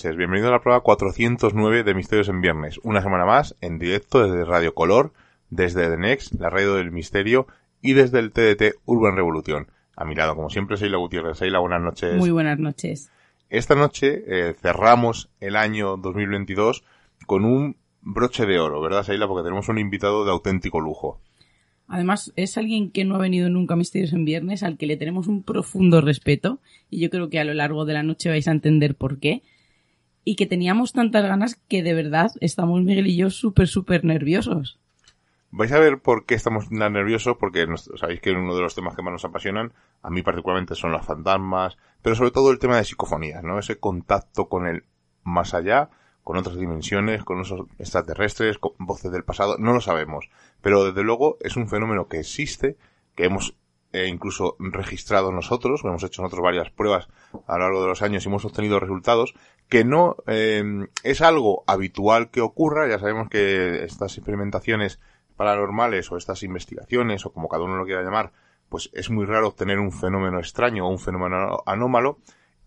Noches, bienvenido a la prueba 409 de Misterios en Viernes. Una semana más, en directo desde Radio Color, desde The Next, la radio del misterio, y desde el TDT Urban Revolución. A mi lado, como siempre, Seila Gutiérrez. Seila, buenas noches. Muy buenas noches. Esta noche eh, cerramos el año 2022 con un broche de oro, ¿verdad, Seila? Porque tenemos un invitado de auténtico lujo. Además, es alguien que no ha venido nunca a Misterios en Viernes, al que le tenemos un profundo respeto, y yo creo que a lo largo de la noche vais a entender por qué. Y que teníamos tantas ganas que de verdad estamos Miguel y yo súper, súper nerviosos. Vais a ver por qué estamos tan nerviosos, porque sabéis que uno de los temas que más nos apasionan, a mí particularmente son los fantasmas, pero sobre todo el tema de psicofonías, ¿no? Ese contacto con el más allá, con otras dimensiones, con esos extraterrestres, con voces del pasado, no lo sabemos. Pero desde luego es un fenómeno que existe, que hemos eh, incluso registrado nosotros, hemos hecho nosotros varias pruebas a lo largo de los años y hemos obtenido resultados, que no eh, es algo habitual que ocurra, ya sabemos que estas experimentaciones paranormales o estas investigaciones o como cada uno lo quiera llamar, pues es muy raro obtener un fenómeno extraño o un fenómeno anómalo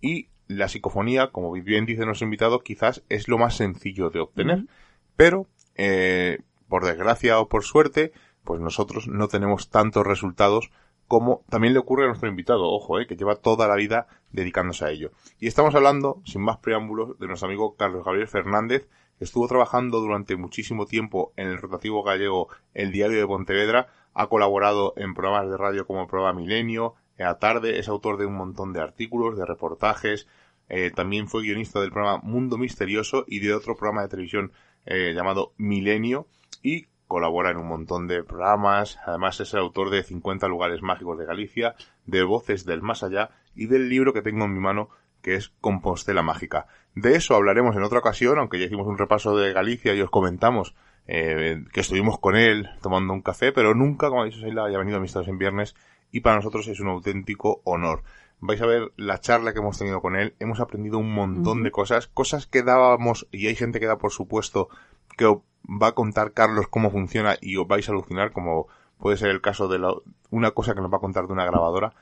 y la psicofonía, como bien dice nuestro invitado, quizás es lo más sencillo de obtener, pero eh, por desgracia o por suerte, pues nosotros no tenemos tantos resultados como también le ocurre a nuestro invitado, ojo, eh, que lleva toda la vida dedicándose a ello. Y estamos hablando, sin más preámbulos, de nuestro amigo Carlos Gabriel Fernández, que estuvo trabajando durante muchísimo tiempo en el rotativo gallego El Diario de Pontevedra, ha colaborado en programas de radio como el programa Milenio, a tarde, es autor de un montón de artículos, de reportajes, eh, también fue guionista del programa Mundo Misterioso y de otro programa de televisión eh, llamado Milenio y colabora en un montón de programas, además es el autor de 50 lugares mágicos de Galicia, de Voces del Más Allá y del libro que tengo en mi mano que es Compostela Mágica. De eso hablaremos en otra ocasión, aunque ya hicimos un repaso de Galicia y os comentamos eh, que estuvimos con él tomando un café, pero nunca, como ha dicho Seila, haya venido a Amistades en Viernes y para nosotros es un auténtico honor. Vais a ver la charla que hemos tenido con él, hemos aprendido un montón de cosas, cosas que dábamos, y hay gente que da por supuesto que va a contar Carlos cómo funciona y os vais a alucinar, como puede ser el caso de la, una cosa que nos va a contar de una grabadora.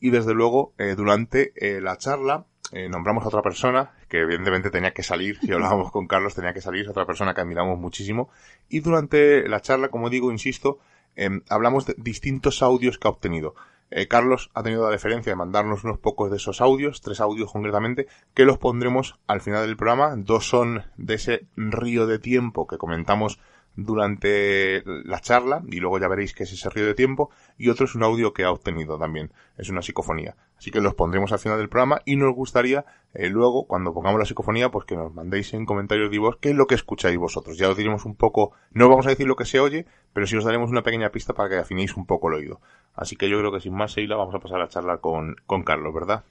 Y desde luego, eh, durante eh, la charla, eh, nombramos a otra persona, que evidentemente tenía que salir, si hablábamos con Carlos tenía que salir, otra persona que admiramos muchísimo. Y durante la charla, como digo, insisto, Em, hablamos de distintos audios que ha obtenido. Eh, Carlos ha tenido la deferencia de mandarnos unos pocos de esos audios, tres audios concretamente, que los pondremos al final del programa. Dos son de ese río de tiempo que comentamos durante la charla y luego ya veréis que es ese río de tiempo y otro es un audio que ha obtenido también, es una psicofonía. Así que los pondremos al final del programa y nos gustaría eh, luego cuando pongamos la psicofonía pues que nos mandéis en comentarios vivos qué es lo que escucháis vosotros. Ya os diremos un poco, no vamos a decir lo que se oye, pero sí os daremos una pequeña pista para que afinéis un poco el oído. Así que yo creo que sin más Seila vamos a pasar a charlar con, con Carlos, ¿verdad?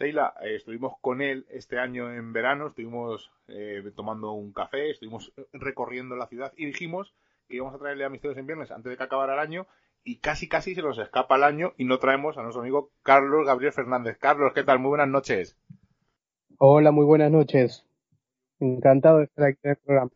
Seila, eh, estuvimos con él este año en verano, estuvimos eh, tomando un café, estuvimos recorriendo la ciudad y dijimos que íbamos a traerle a Misterios en Viernes antes de que acabara el año y casi casi se nos escapa el año y no traemos a nuestro amigo Carlos Gabriel Fernández. Carlos, ¿qué tal? Muy buenas noches. Hola, muy buenas noches. Encantado de estar aquí en el programa.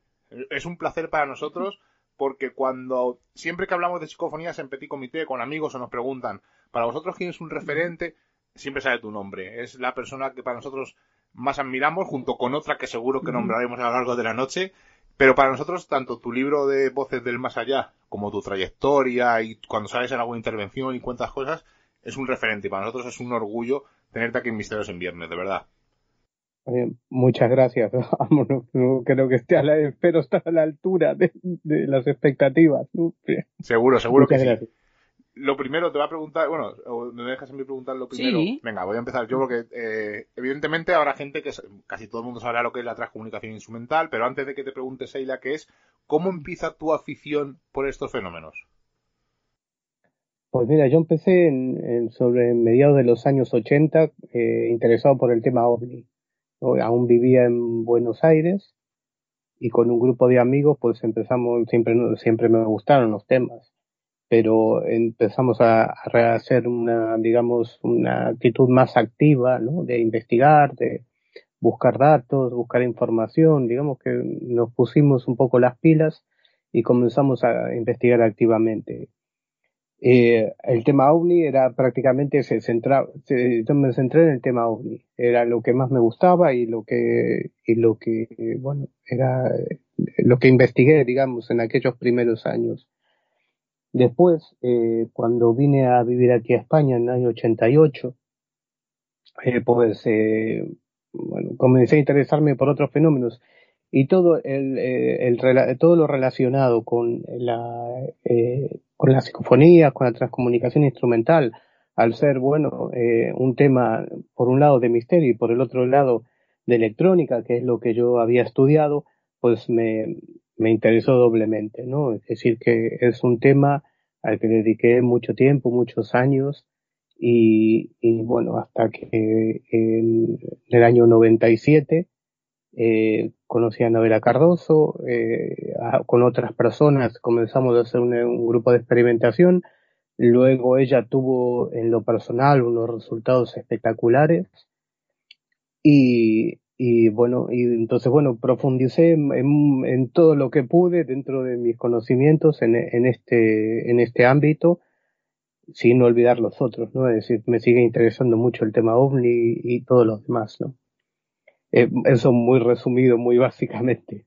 Es un placer para nosotros porque cuando siempre que hablamos de psicofonías en Petit Comité con amigos o nos preguntan, para vosotros quién es un referente, siempre sale tu nombre. Es la persona que para nosotros más admiramos, junto con otra que seguro que nombraremos a lo largo de la noche. Pero para nosotros, tanto tu libro de Voces del Más Allá, como tu trayectoria y cuando sales en alguna intervención y cuentas cosas, es un referente. Y para nosotros es un orgullo tenerte aquí en Misterios en Viernes, de verdad. Eh, muchas gracias. creo que esté a la, espero estar a la altura de, las expectativas. Seguro, seguro que sí lo primero te va a preguntar, bueno, me dejas en mí preguntar lo primero. Venga, voy a empezar yo porque eh, evidentemente habrá gente que casi todo el mundo sabrá lo que es la transcomunicación instrumental, pero antes de que te pregunte Seila qué es, ¿cómo empieza tu afición por estos fenómenos? Pues mira, yo empecé en, sobre mediados de los años 80 eh, interesado por el tema OVNI. Aún vivía en Buenos Aires y con un grupo de amigos pues empezamos, siempre, siempre me gustaron los temas pero empezamos a, hacer una, digamos, una actitud más activa. De investigar, de buscar datos, buscar información, digamos que nos pusimos un poco las pilas y comenzamos a investigar activamente. Eh, el tema OVNI era prácticamente, se centraba, yo me centré en el tema OVNI, era lo que más me gustaba y lo que, y lo que, bueno, era lo que investigué, digamos, en aquellos primeros años. Después, eh, cuando vine a vivir aquí a España en el año 88, eh, pues, eh, bueno, comencé a interesarme por otros fenómenos y todo el, eh, todo lo relacionado con la eh, con la psicofonía, con la transcomunicación instrumental, al ser bueno eh, un tema por un lado de misterio y por el otro lado de electrónica, que es lo que yo había estudiado, pues me, me interesó doblemente, ¿no? Es decir, que es un tema al que dediqué mucho tiempo, muchos años, y, y bueno, hasta que en el año 97 eh, conocí a Novela Cardoso, eh, con otras personas comenzamos a hacer un, grupo de experimentación, luego ella tuvo en lo personal unos resultados espectaculares y, y bueno, y entonces bueno, profundicé en, todo lo que pude dentro de mis conocimientos en, en, este, en este ámbito, sin olvidar los otros, ¿no? Es decir, me sigue interesando mucho el tema OVNI y todos los demás, ¿no? Eh, eso muy resumido, muy básicamente.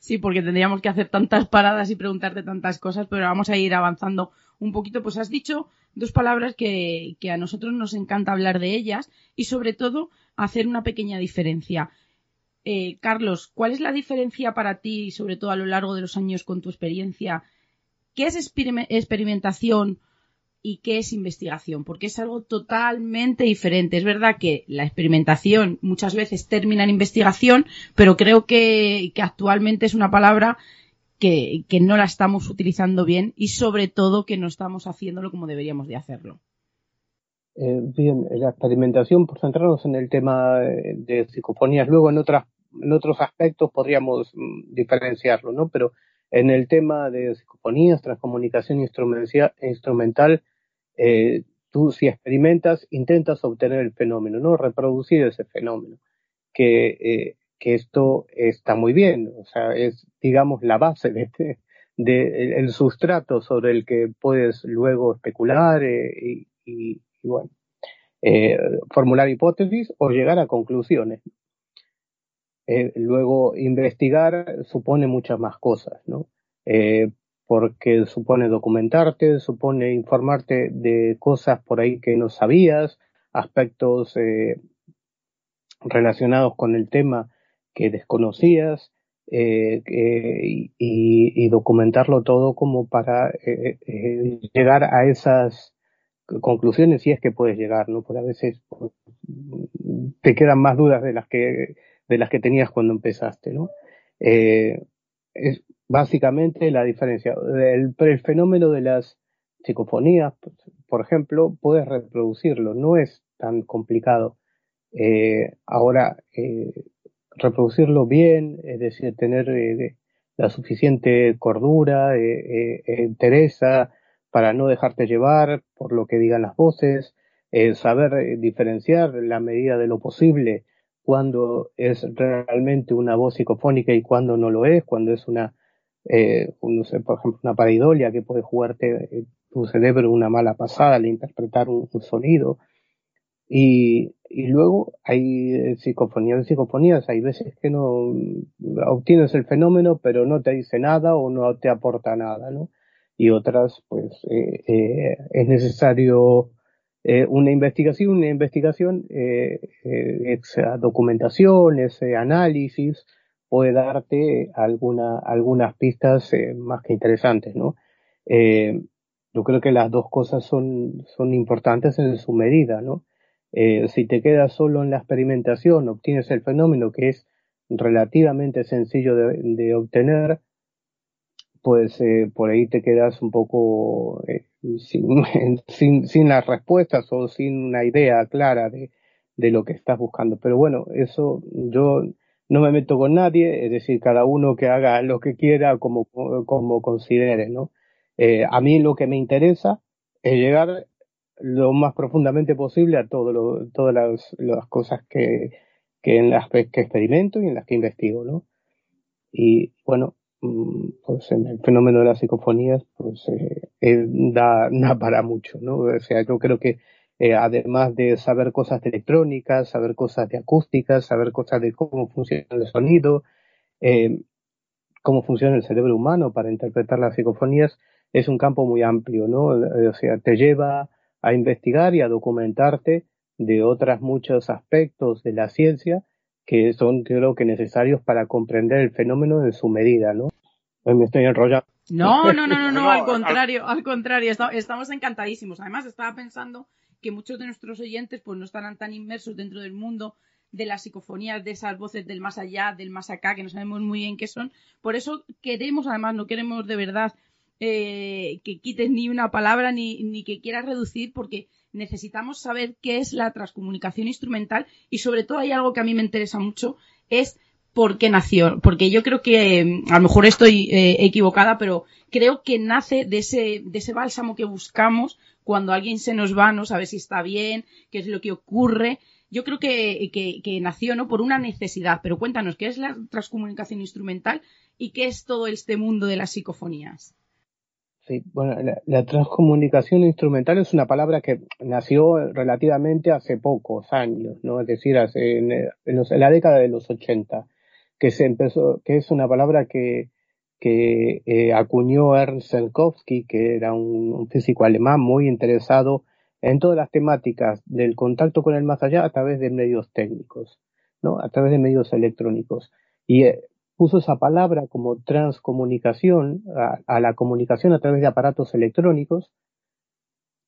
Sí, porque tendríamos que hacer tantas paradas y preguntarte tantas cosas, pero vamos a ir avanzando un poquito. Pues has dicho dos palabras que, a nosotros nos encanta hablar de ellas y sobre todo hacer una pequeña diferencia. Eh, Carlos, ¿cuál es la diferencia para ti, sobre todo a lo largo de los años con tu experiencia? ¿Qué es experimentación y qué es investigación, porque es algo totalmente diferente. Es verdad que la experimentación muchas veces termina en investigación, pero creo que, actualmente es una palabra que, no la estamos utilizando bien y sobre todo que no estamos haciéndolo como deberíamos de hacerlo. Eh, bien, la experimentación, por centrarnos en el tema de psicofonías, luego en, otras, en otros aspectos podríamos mm, diferenciarlo, ¿no? Pero en el tema de psicofonías, transcomunicación instrumental, eh, tú si experimentas, intentas obtener el fenómeno, ¿no? Reproducir ese fenómeno. Que, eh, que esto está muy bien, o sea, es, digamos, la base de, este, de, el sustrato sobre el que puedes luego especular eh, y, y, bueno, eh, formular hipótesis o llegar a conclusiones. Eh, luego, investigar supone muchas más cosas, ¿no? Eh, porque supone documentarte, supone informarte de cosas por ahí que no sabías, aspectos relacionados con el tema que desconocías, eh, y, documentarlo todo como para eh, llegar a esas conclusiones si es que puedes llegar, ¿no? Porque a veces pues, te quedan más dudas de las que de las que tenías cuando empezaste, ¿no? es, básicamente la diferencia. El, el fenómeno de las psicofonías, por ejemplo, puedes reproducirlo, no es tan complicado. Eh, ahora, eh, reproducirlo bien, es decir, tener eh, la suficiente cordura, entereza para no dejarte llevar por lo que digan las voces, saber diferenciar la medida de lo posible cuando es realmente una voz psicofónica y cuando no lo es, cuando es una eh, por ejemplo, una paridolia que puede jugarte eh, tu cerebro una mala pasada al interpretar un, sonido. Y, luego hay eh, psicofonías psicofonías, hay veces que no obtienes el fenómeno pero no te dice nada o no te aporta nada, ¿no? Y otras, pues, eh, eh es necesario eh, una investigación, una investigación, esa documentación, ese análisis, puede darte alguna, algunas pistas más que interesantes, ¿no? Yo creo que las dos cosas son, son importantes en su medida, ¿no? Si te quedas solo en la experimentación, obtienes el fenómeno que es relativamente sencillo de, obtener, pues por ahí te quedas un poco sin, sin, sin, las respuestas o sin una idea clara de, de lo que estás buscando. Pero bueno, eso yo no me meto con nadie, es decir, cada uno que haga lo que quiera como, como considere, ¿no? Eh, a mí lo que me interesa es llegar lo más profundamente posible a todo lo, todas las, las cosas que, que en las que experimento y en las que investigo, ¿no? Y bueno, pues en el fenómeno de las psicofonías, pues eh, da, da, para mucho, ¿no? O sea, yo creo que eh, además de saber cosas de saber cosas de acústica, saber cosas de cómo funciona el sonido, eh, cómo funciona el cerebro humano para interpretar las psicofonías, es un campo muy amplio, ¿no? O sea, te lleva a investigar y a documentarte de otros muchos aspectos de la ciencia que son creo que necesarios para comprender el fenómeno en su medida, ¿no? Pues me estoy enrollando. No, no, no, no, no, al contrario, al contrario, estamos encantadísimos. Además, estaba pensando que muchos de nuestros oyentes pues no estarán tan inmersos dentro del mundo de las psicofonías, de esas voces del más allá, del más acá, que no sabemos muy bien qué son. Por eso queremos, además, no queremos de verdad eh, que quites ni una palabra ni, ni que quieras reducir, porque necesitamos saber qué es la transcomunicación instrumental y sobre todo hay algo que a mí me interesa mucho, es por qué nació. Porque yo creo que, a lo mejor estoy eh, equivocada, pero creo que nace de ese, de ese bálsamo que buscamos cuando alguien se nos va, no sabe si está bien, qué es lo que ocurre. Yo creo que, que, nació ¿no? por una necesidad, pero cuéntanos, ¿qué es la transcomunicación instrumental y qué es todo este mundo de las psicofonías? Sí, bueno, la, transcomunicación instrumental es una palabra que nació relativamente hace pocos años, ¿no? Es decir, hace, en, la década de los 80, que se empezó, que es una palabra que, que eh, acuñó Ernst Senkowski, que era un, físico alemán muy interesado en todas las temáticas del contacto con el más allá a través de medios técnicos, ¿no? A través de medios electrónicos. Y eh, puso esa palabra como transcomunicación a, la comunicación a través de aparatos electrónicos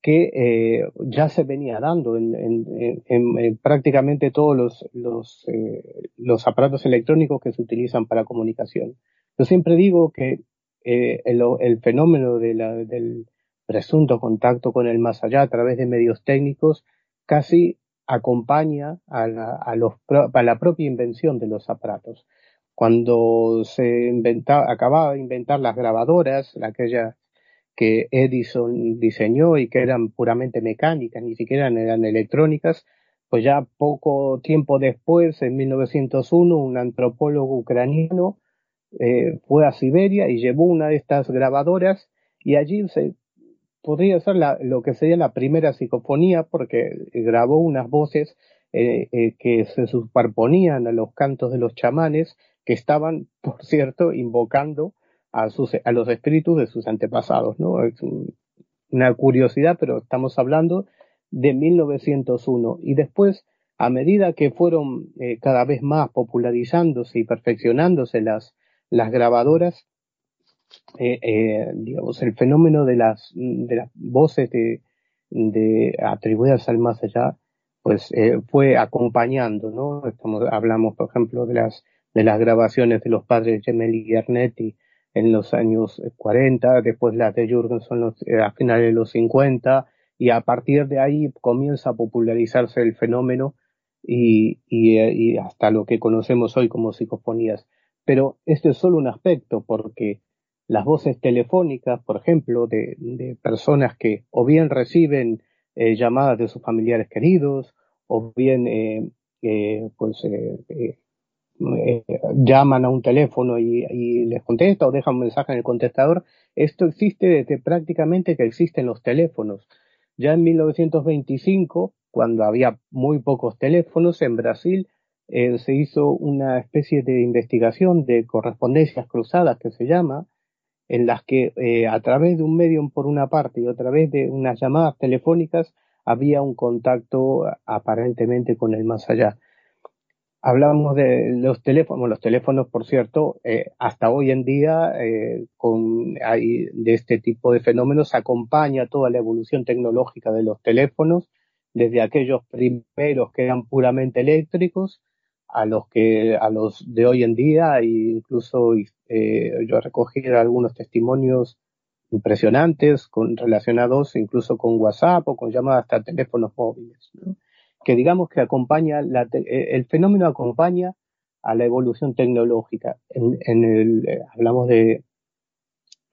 que eh, ya se venía dando en, prácticamente todos los, los, eh, los, aparatos electrónicos que se utilizan para comunicación. Yo siempre digo que eh, el, fenómeno del presunto contacto con el más allá a través de medios técnicos casi acompaña a la, a los, a la propia invención de los aparatos cuando se inventaba, acababa de inventar las grabadoras, aquellas que Edison diseñó y que eran puramente mecánicas, ni siquiera eran electrónicas, pues ya poco tiempo después, en 1901, un antropólogo ucraniano eh, fue a Siberia y llevó una de estas grabadoras y allí se podría ser lo que sería la primera psicofonía porque grabó unas voces eh, eh, que se superponían a los cantos de los chamanes que estaban, por cierto, invocando a, los espíritus de sus antepasados, ¿no? Es una curiosidad, pero estamos hablando de 1901. Y después, a medida que fueron eh, cada vez más popularizándose y perfeccionándose las, las grabadoras, eh, eh, digamos, el fenómeno de las, de las voces de, de atribuidas al más allá, pues fue acompañando, ¿no? Hablamos, por ejemplo, de las de las grabaciones de los padres Gemelli y Arnetti en los años 40, después las de Jürgenson eh, a finales de los 50, y a partir de ahí comienza a popularizarse el fenómeno y, y, hasta lo que conocemos hoy como psicofonías. Pero este es solo un aspecto, porque las voces telefónicas, por ejemplo, de, de personas que o bien reciben eh, llamadas de sus familiares queridos, o bien eh, eh pues eh, llaman a un teléfono y, les contesta o dejan un mensaje en el contestador. Esto existe desde prácticamente que existen los teléfonos. Ya en 1925, cuando había muy pocos teléfonos en Brasil, eh, se hizo una especie de investigación de correspondencias cruzadas que se llama, en las que eh, a través de un medio por una parte y a través de unas llamadas telefónicas había un contacto aparentemente con el más allá hablamos de los teléfonos, los teléfonos, por cierto, eh, hasta hoy en día, eh, con, de este tipo de fenómenos, acompaña toda la evolución tecnológica de los teléfonos, desde aquellos primeros que eran puramente eléctricos, a los que, a los de hoy en día, e incluso eh, yo recogí algunos testimonios impresionantes con, relacionados incluso con WhatsApp o con llamadas hasta teléfonos móviles. ¿no? Que digamos que acompaña, eh, el fenómeno acompaña a la evolución tecnológica. En, el, eh, hablamos de,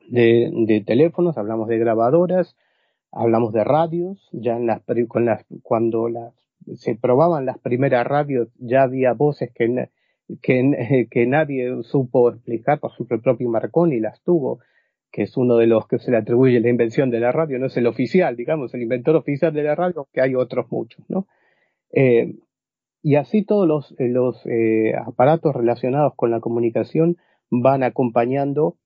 de, teléfonos, hablamos de grabadoras, hablamos de radios, ya en las, con las, cuando las, se probaban las primeras radios ya había voces que, que, que nadie supo explicar, por ejemplo, el propio Marconi las tuvo, que es uno de los que se le atribuye la invención de la radio, no es el oficial, digamos, el inventor oficial de la radio, que hay otros muchos, ¿no? Eh, y así todos los, los eh, aparatos relacionados con la comunicación van acompañando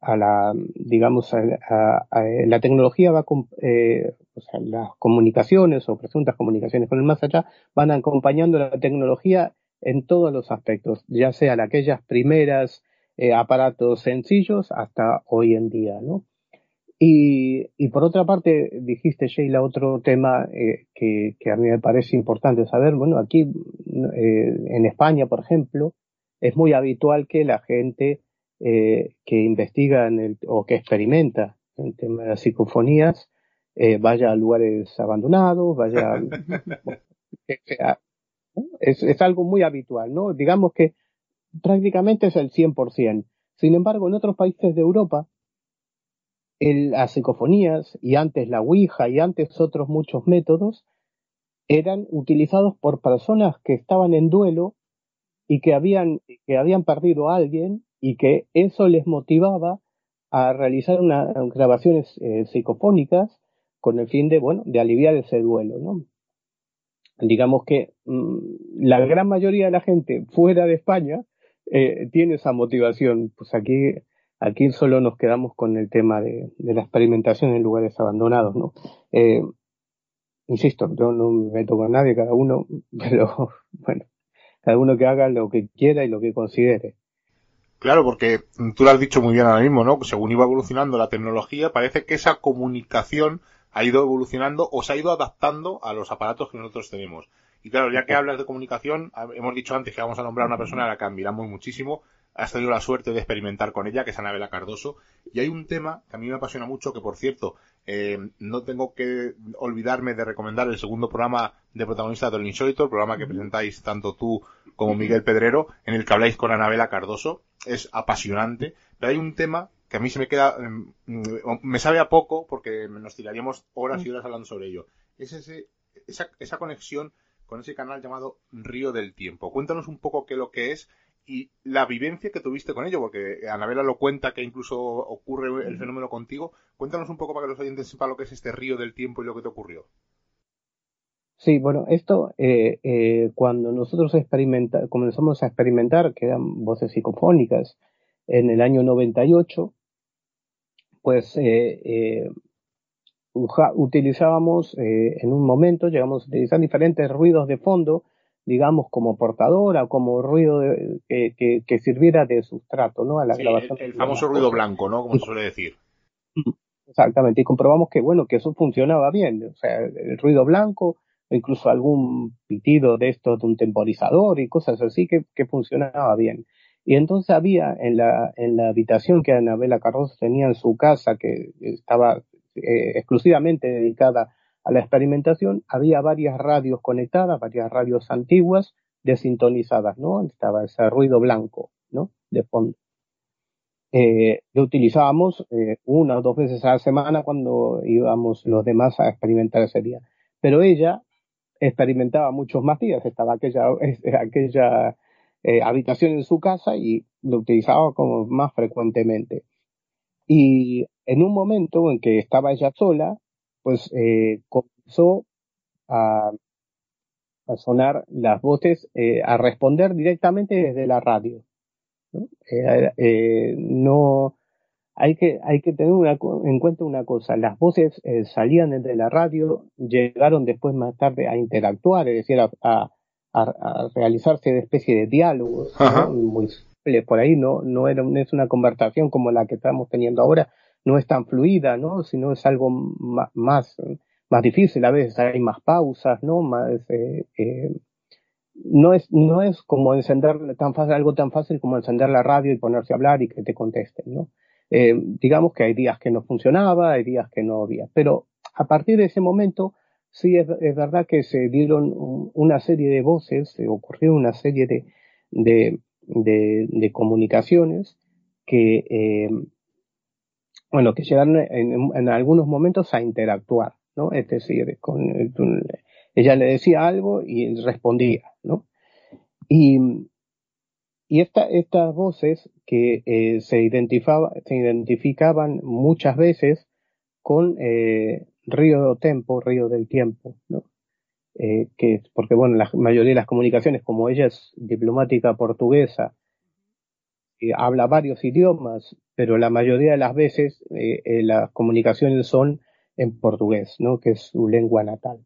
a la, digamos, a, la tecnología va, eh, las comunicaciones o presuntas comunicaciones con el más allá van acompañando la tecnología en todos los aspectos, ya sean aquellas primeras eh, aparatos sencillos hasta hoy en día, ¿no? Y, y por otra parte, dijiste, Sheila, otro tema eh, que, que, a mí me parece importante saber. Bueno, aquí eh, en España, por ejemplo, es muy habitual que la gente eh, que investiga en el, o que experimenta en tema de las psicofonías eh, vaya a lugares abandonados, vaya. es, es algo muy habitual, ¿no? Digamos que prácticamente es el 100%. Sin embargo, en otros países de Europa, el, las psicofonías y antes la Ouija y antes otros muchos métodos eran utilizados por personas que estaban en duelo y que habían, que habían perdido a alguien y que eso les motivaba a realizar unas grabaciones eh, psicofónicas con el fin de, bueno, de aliviar ese duelo, ¿no? Digamos que mmm, la gran mayoría de la gente fuera de España eh, tiene esa motivación. Pues aquí Aquí solo nos quedamos con el tema de, la experimentación en lugares abandonados, ¿no? Eh, insisto, yo no me meto con nadie, cada uno, pero bueno, cada uno que haga lo que quiera y lo que considere. Claro, porque tú lo has dicho muy bien ahora mismo, ¿no? Según iba evolucionando la tecnología, parece que esa comunicación ha ido evolucionando o se ha ido adaptando a los aparatos que nosotros tenemos. Y claro, ya que hablas de comunicación, hemos dicho antes que vamos a nombrar a una persona a la que admiramos muchísimo, has tenido la suerte de experimentar con ella, que es Anabela Cardoso. Y hay un tema que a mí me apasiona mucho, que por cierto, eh, no tengo que olvidarme de recomendar el segundo programa de protagonista del Insólito, el programa que presentáis tanto tú como Miguel Pedrero, en el que habláis con Anabela Cardoso. Es apasionante, pero hay un tema que a mí se me queda, mm, me sabe a poco porque nos tiraríamos horas y horas hablando sobre ello. Es ese, esa, esa conexión con ese canal llamado Río del Tiempo. Cuéntanos un poco qué es lo que es y la vivencia que tuviste con ello, porque Anabela lo cuenta que incluso ocurre el fenómeno contigo. Cuéntanos un poco para que los oyentes sepan lo que es este río del tiempo y lo que te ocurrió. Sí, bueno, esto eh, eh, cuando nosotros experimenta, comenzamos a experimentar, que eran voces psicofónicas, en el año 98, pues eh, eh utilizábamos en un momento, llegamos a utilizar diferentes ruidos de fondo digamos, como portadora, como ruido que, que, sirviera de sustrato, ¿no? A la grabación. El, famoso ruido blanco, ¿no? Como se suele decir. Exactamente, y comprobamos que, bueno, que eso funcionaba bien, o sea, el ruido blanco, incluso algún pitido de esto de un temporizador y cosas así que, que funcionaba bien. Y entonces había en la, en la habitación que Anabela Carrozo tenía en su casa, que estaba eh, exclusivamente dedicada a la experimentación había varias radios conectadas, varias radios antiguas desintonizadas, ¿no? Estaba ese ruido blanco, ¿no? De fondo. Eh, lo utilizábamos eh, una o dos veces a la semana cuando íbamos los demás a experimentar ese día. Pero ella experimentaba muchos más días, estaba aquella, aquella eh, habitación en su casa y lo utilizaba como más frecuentemente. Y en un momento en que estaba ella sola, pues eh, comenzó a, a, sonar las voces, eh, a responder directamente desde la radio. ¿no? Eh, eh no hay que hay que tener una, en cuenta una cosa las voces eh, salían desde la radio llegaron después más tarde a interactuar es decir a, a, a realizarse de especie de diálogos ¿no? muy por ahí no no era no es una conversación como la que estamos teniendo ahora no es tan fluida, ¿no? Sino es algo más, más, difícil, a veces hay más pausas, ¿no? Eh, eh, no es, no es como encender algo tan fácil como encender la radio y ponerse a hablar y que te contesten, ¿no? Eh, digamos que hay días que no funcionaba, hay días que no había, pero a partir de ese momento sí es, verdad que se dieron una serie de voces, se ocurrió una serie de, de, de, comunicaciones que bueno, que llegaron en, algunos momentos a interactuar, ¿no? Es decir, con, ella le decía algo y él respondía, ¿no? Y y estas voces que eh, se, se identificaban muchas veces con eh, Río Tempo, Río del Tiempo, ¿no? Eh, que, porque bueno, la mayoría de las comunicaciones, como ella es diplomática portuguesa, eh, habla varios idiomas, pero la mayoría de las veces eh, eh, las comunicaciones son en portugués, ¿no? que es su lengua natal.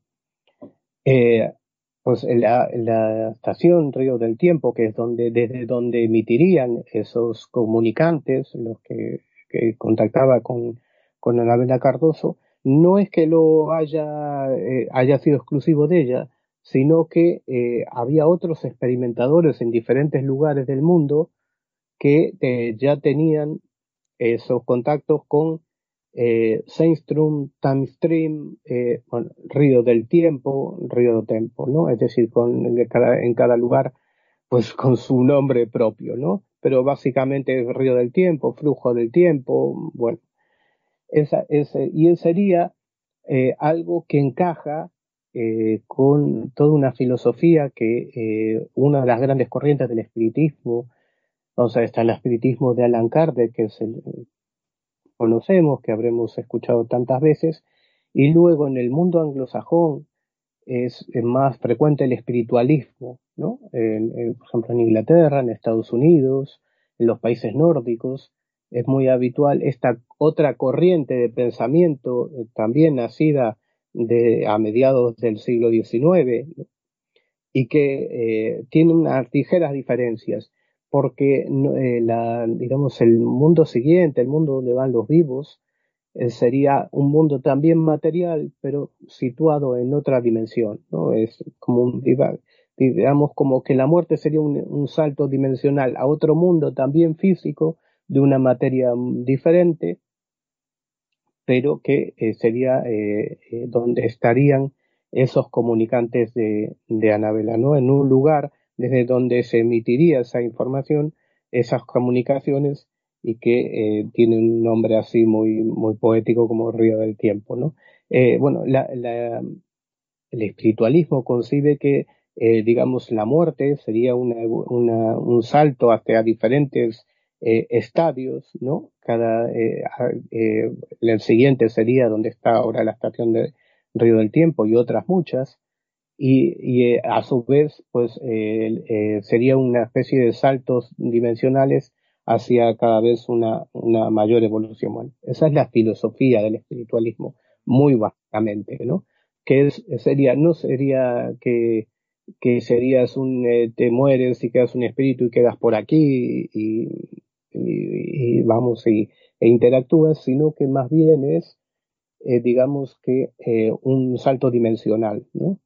pues la, la, estación Río del Tiempo, que es donde, desde donde emitirían esos comunicantes, los que, que contactaba con, con Anabela Cardoso, no es que lo haya, haya sido exclusivo de ella, sino que había otros experimentadores en diferentes lugares del mundo que eh, ya tenían esos contactos con eh, Seinstrom, Timestream, eh, Río del Tiempo, Río del Tiempo, ¿no? Es decir, con, en, cada, en cada lugar, pues con su nombre propio, ¿no? Pero básicamente Río del Tiempo, Flujo del Tiempo, bueno. Esa, ese, y sería eh, algo que encaja con toda una filosofía que una de las grandes corrientes del espiritismo o está el espiritismo de Alan Kardec, que es el conocemos, que habremos escuchado tantas veces, y luego en el mundo anglosajón es más frecuente el espiritualismo, por ejemplo, en Inglaterra, en Estados Unidos, en los países nórdicos, es muy habitual esta otra corriente de pensamiento, eh, también nacida de, a mediados del siglo XIX, y que eh, tiene unas ligeras diferencias porque eh, la, digamos, el mundo siguiente, el mundo donde van los vivos, eh, sería un mundo también material, pero situado en otra dimensión, ¿no? Es como un, digamos, como que la muerte sería un, salto dimensional a otro mundo también físico, de una materia mm, diferente, pero que eh, sería donde estarían esos comunicantes de, de Anabela, ¿no? En un lugar desde donde se emitiría esa información, esas comunicaciones y que eh, tiene un nombre así muy, muy poético como Río del Tiempo, ¿no? Eh, bueno, el espiritualismo concibe que, eh, digamos, la muerte sería un salto hacia diferentes eh, estadios, ¿no? Cada, el siguiente sería donde está ahora la estación de Río del Tiempo y otras muchas, y, y eh, a su vez pues eh, eh, sería una especie de saltos dimensionales hacia cada vez una, una mayor evolución. Bueno, esa es la filosofía del espiritualismo, muy básicamente, ¿no? Que es, sería, no sería que, que serías un, eh, te mueres y quedas un espíritu y quedas por aquí y, y, vamos y, e interactúas, sino que más bien es, eh, digamos que un salto dimensional, ¿no?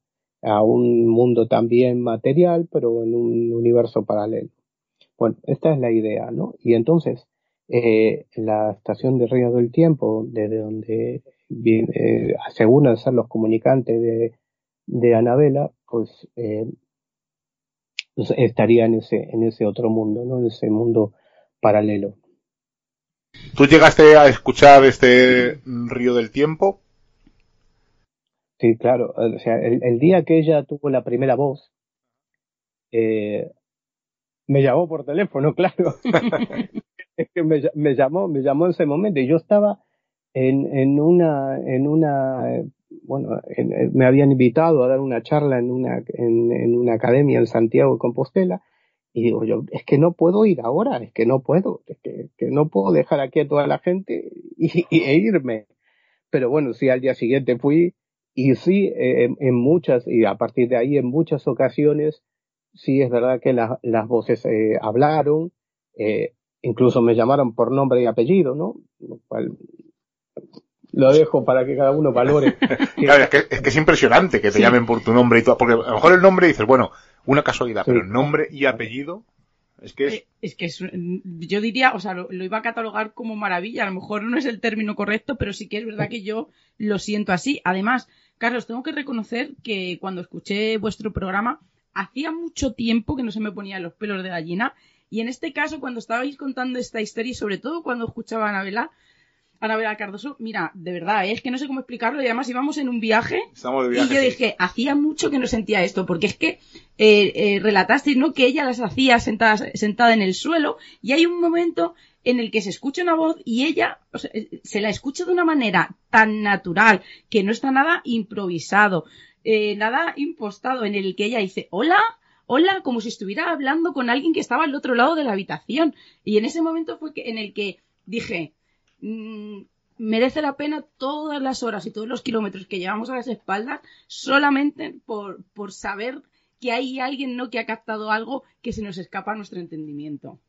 A un mundo también material, pero en un universo paralelo. Bueno, esta es la idea, ¿no? Y entonces, eh, la estación de Río del Tiempo, desde donde viene, eh, aseguran ser los comunicantes de, de Anabela, pues, eh, pues, estaría en ese, en ese otro mundo, ¿no? En ese mundo paralelo. ¿Tú llegaste a escuchar este Río del Tiempo? Sí, claro. O sea, el, el día que ella tuvo la primera voz, eh, me llamó por teléfono, claro. es que me, me, llamó, me llamó en ese momento y yo estaba en, en una, en una, bueno, en, me habían invitado a dar una charla en una, en, en una academia en Santiago de Compostela y digo yo, es que no puedo ir ahora, es que no puedo, es que, que no puedo dejar aquí a toda la gente y, y, e irme. Pero bueno, sí, al día siguiente fui y sí, eh, en muchas, y a partir de ahí en muchas ocasiones, sí es verdad que la, las voces eh, hablaron, eh, incluso me llamaron por nombre y apellido, ¿no? Lo cual lo dejo para que cada uno valore. claro, es, que, es, que, es impresionante que te sí. llamen por tu nombre y todo, porque a lo mejor el nombre dices, bueno, una casualidad, sí. pero nombre y apellido es que es... Eh, es que es, yo diría, o sea, lo, lo, iba a catalogar como maravilla. A lo mejor no es el término correcto, pero sí que es verdad que yo lo siento así. Además, Carlos, tengo que reconocer que cuando escuché vuestro programa, hacía mucho tiempo que no se me ponían los pelos de gallina. Y en este caso, cuando estabais contando esta historia y sobre todo cuando escuchaba a Anabela, Anabela Cardoso, mira, de verdad, ¿eh? es que no sé cómo explicarlo y además íbamos en un viaje, Estamos de viaje. y yo sí. dije, hacía mucho que no sentía esto, porque es que eh, eh, relatasteis, ¿no? Que ella las hacía sentadas, sentada en el suelo y hay un momento en el que se escucha una voz y ella eh, se la escucha de una manera tan natural que no está nada improvisado, eh, nada impostado, en el que ella dice, hola, hola, como si estuviera hablando con alguien que estaba al otro lado de la habitación. Y en ese momento fue en el que dije, mm, merece la pena todas las horas y todos los kilómetros que llevamos a las espaldas solamente por, por saber que hay alguien no que ha captado algo que se nos escapa a nuestro entendimiento.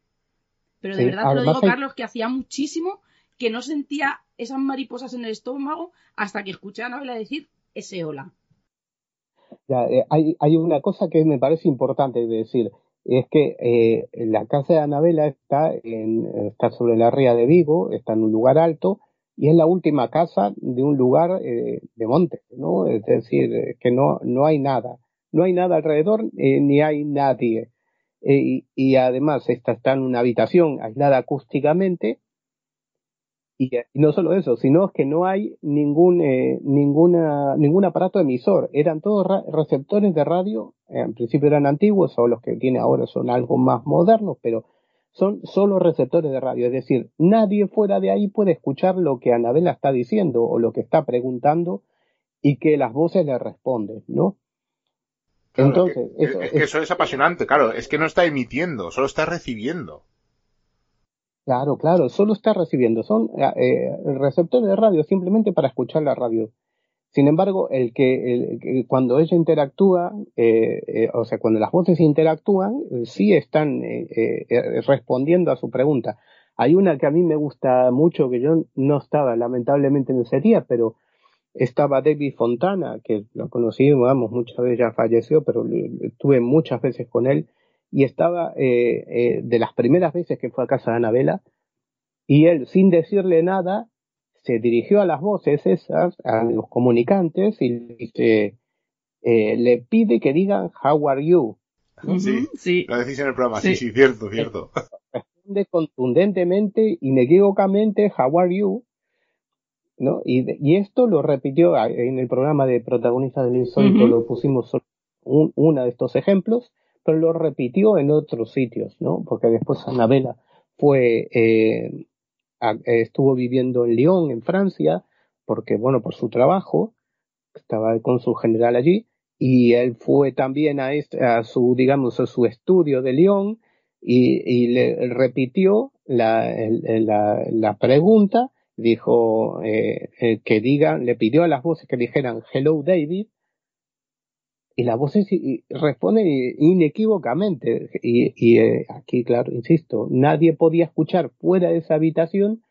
Pero de Sí, verdad te lo digo, hay- Carlos, que hacía muchísimo que no sentía esas mariposas en el estómago hasta que escuché a Anabela decir ese hola. Ya, eh, hay, hay una cosa que me parece importante de decir, es que eh, la casa de Anabela está, en, está sobre la ría de Vigo, está en un lugar alto, y es la última casa de un lugar eh, de monte, ¿no? Es decir, eh, que no, no hay nada, no hay nada alrededor, eh, ni hay nadie. Eh, y, además esta está en una habitación aislada acústicamente, y, y no solo eso, sino que no hay ningún, eh, ninguna, ningún aparato emisor. Eran todos receptores de radio, eh, en principio eran antiguos, o los que tiene ahora son algo más modernos, pero son solo receptores de radio. Es decir, nadie fuera de ahí puede escuchar lo que Anabela está diciendo o lo que está preguntando y que las voces le responden, ¿no? Entonces, es que, eso, es que eso es apasionante, claro. Es que no está emitiendo, solo está recibiendo. Claro, claro, solo está recibiendo. Son eh, receptores de radio simplemente para escuchar la radio. Sin embargo, el que, el, cuando ella interactúa, eh, eh, o sea, cuando las voces interactúan, eh, sí están eh, eh, respondiendo a su pregunta. Hay una que a mí me gusta mucho, que yo no estaba lamentablemente en ese día, pero estaba David Fontana, que lo conocí, vamos, muchas veces ya falleció, pero estuve muchas veces con él, y estaba eh, eh, de las primeras veces que fue a casa de Anabela, y él, sin decirle nada, se dirigió a las voces esas, a los comunicantes, y le dice, eh, le pide que digan, How are you? Sí. Sí. Lo decís en el programa, sí, Sí. sí, cierto, cierto. Responde contundentemente, inequívocamente, How are you? ¿No? Y, esto lo repitió en el programa de protagonistas del insólito, lo pusimos solo un, una de estos ejemplos, pero lo repitió en otros sitios, ¿no? Porque después Anabela fue, eh, a- estuvo viviendo en Lyon, en Francia, porque, bueno, por su trabajo, estaba con su general allí, y él fue también a, este- a su, digamos, a su estudio de Lyon, y, y le repitió la, la pregunta, dijo eh, eh, que digan, le pidió a las voces que dijeran Hello David, y las voces responden inequívocamente. Y, eh, aquí, claro, insisto, nadie podía escuchar fuera de esa habitación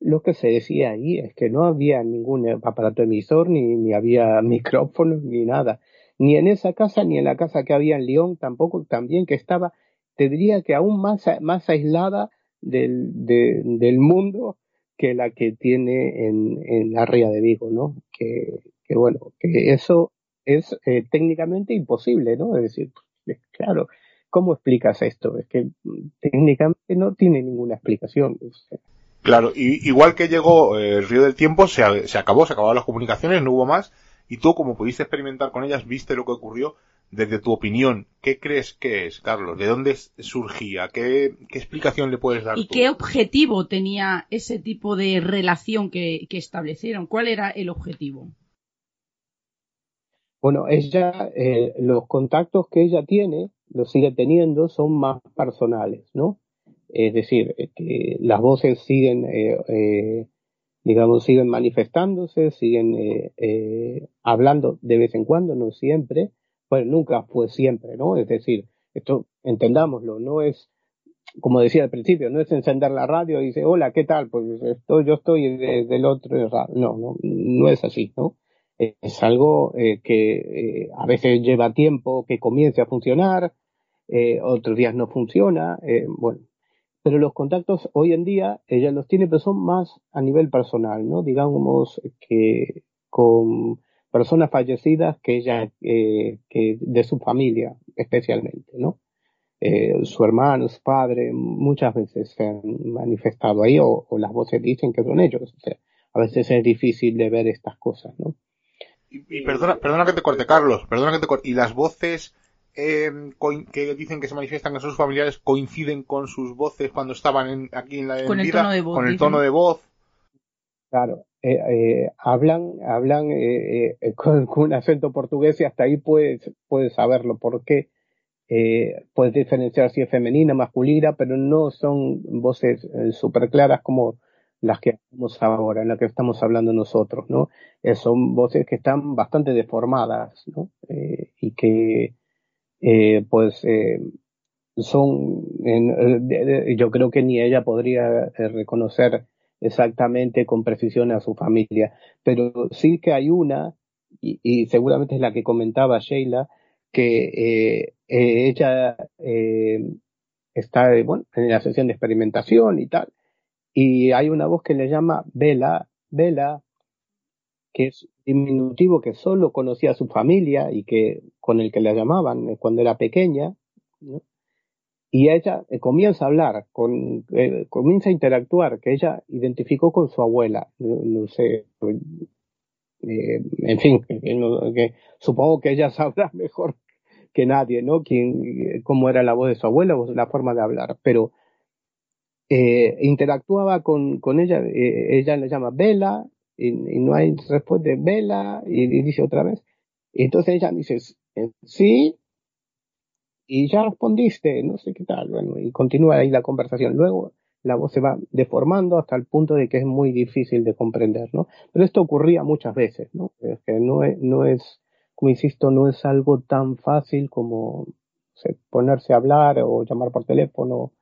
lo que se decía ahí. Es que no había ningún aparato emisor, ni, ni había micrófonos, ni nada. Ni en esa casa, ni en la casa que había en Lyon, tampoco, también que estaba, te diría que aún más, más aislada del, de- del mundo que la que tiene en, en la ría de Vigo, ¿no? Que, que bueno, que eso es eh, técnicamente imposible, ¿no? Es decir, pues, claro, ¿cómo explicas esto? Es que mm, técnicamente no tiene ninguna explicación. Claro, y, igual que llegó eh, el río del tiempo, se, se acabó, se acabaron las comunicaciones, no hubo más, y tú, como pudiste experimentar con ellas, viste lo que ocurrió, desde tu opinión, ¿qué crees que es, Carlos? ¿De dónde surgía? ¿Qué, qué explicación le puedes dar ¿Y tú? qué objetivo tenía ese tipo de relación que, que establecieron? ¿Cuál era el objetivo? Bueno, ella, eh, los contactos que ella tiene, los sigue teniendo, son más personales, ¿no? Es decir, eh, que las voces siguen, eh, eh, digamos, siguen manifestándose, siguen eh, eh, hablando de vez en cuando, no siempre, bueno, nunca fue siempre, ¿no? Es decir, esto, entendámoslo, no es, como decía al principio, no es encender la radio y dice, hola, ¿qué tal? Pues estoy, yo estoy de- del otro, no, no, no es así, ¿no? Es algo eh, que eh, a veces lleva tiempo que comience a funcionar, eh, otros días no funciona, eh, bueno. Pero los contactos hoy en día ella los tiene, pero son más a nivel personal, ¿no? Digamos que con personas fallecidas que ella, eh, que de su familia especialmente, ¿no? eh, su hermano, su padre, muchas veces se han manifestado ahí o, las voces dicen que son ellos. O sea, a veces es difícil de ver estas cosas, ¿no? Y, perdona, perdona que te corte, Carlos, perdona que te corte. ¿Y las voces eh, que dicen que se manifiestan que son sus familiares coinciden con sus voces cuando estaban aquí en la con el tono de voz, con el tono de voz? Claro, eh, eh, hablan, hablan eh, con, un acento portugués y hasta ahí puedes, puedes saberlo, porque puedes diferenciar si es femenina, masculina, pero no son voces súper claras como las que estamos ahora, en las que estamos hablando nosotros, ¿no? Son voces que están bastante deformadas, ¿no? Y que, pues, son, yo creo que ni ella podría reconocer exactamente con precisión a su familia, pero sí que hay una, y, seguramente es la que comentaba Sheila, que ella está, bueno, en la sesión de experimentación y tal, y hay una voz que le llama Vela, Vela, que es diminutivo que solo conocía a su familia y que con el que la llamaban cuando era pequeña, ¿no? Y ella eh, comienza a hablar, con, eh, comienza a interactuar, que ella identificó con su abuela, no, no sé, eh, en fin, que, que, supongo que ella sabrá mejor que nadie, ¿no? Quién, cómo era la voz de su abuela o la forma de hablar, pero eh, interactuaba con, con ella, eh, ella le llama Vela, y, y, no hay respuesta de Vela, y, y, dice otra vez. Entonces ella dice, eh, sí, y ya respondiste, no sé qué tal, bueno, y continúa ahí la conversación. Luego la voz se va deformando hasta el punto de que es muy difícil de comprender, ¿no? Pero esto ocurría muchas veces, ¿no? Es que no es, no es, como insisto, no es algo tan fácil como ponerse a hablar o llamar por teléfono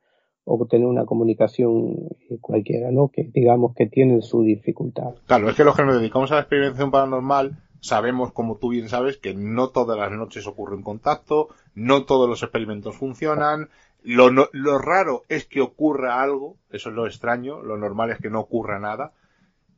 o tener una comunicación eh, cualquiera, ¿no? Que digamos que tienen su dificultad. Claro, es que los que nos dedicamos a la experimentación paranormal sabemos, como tú bien sabes, que no todas las noches ocurre un contacto, no todos los experimentos funcionan, lo, no, lo raro es que ocurra algo, eso es lo extraño, lo normal es que no ocurra nada,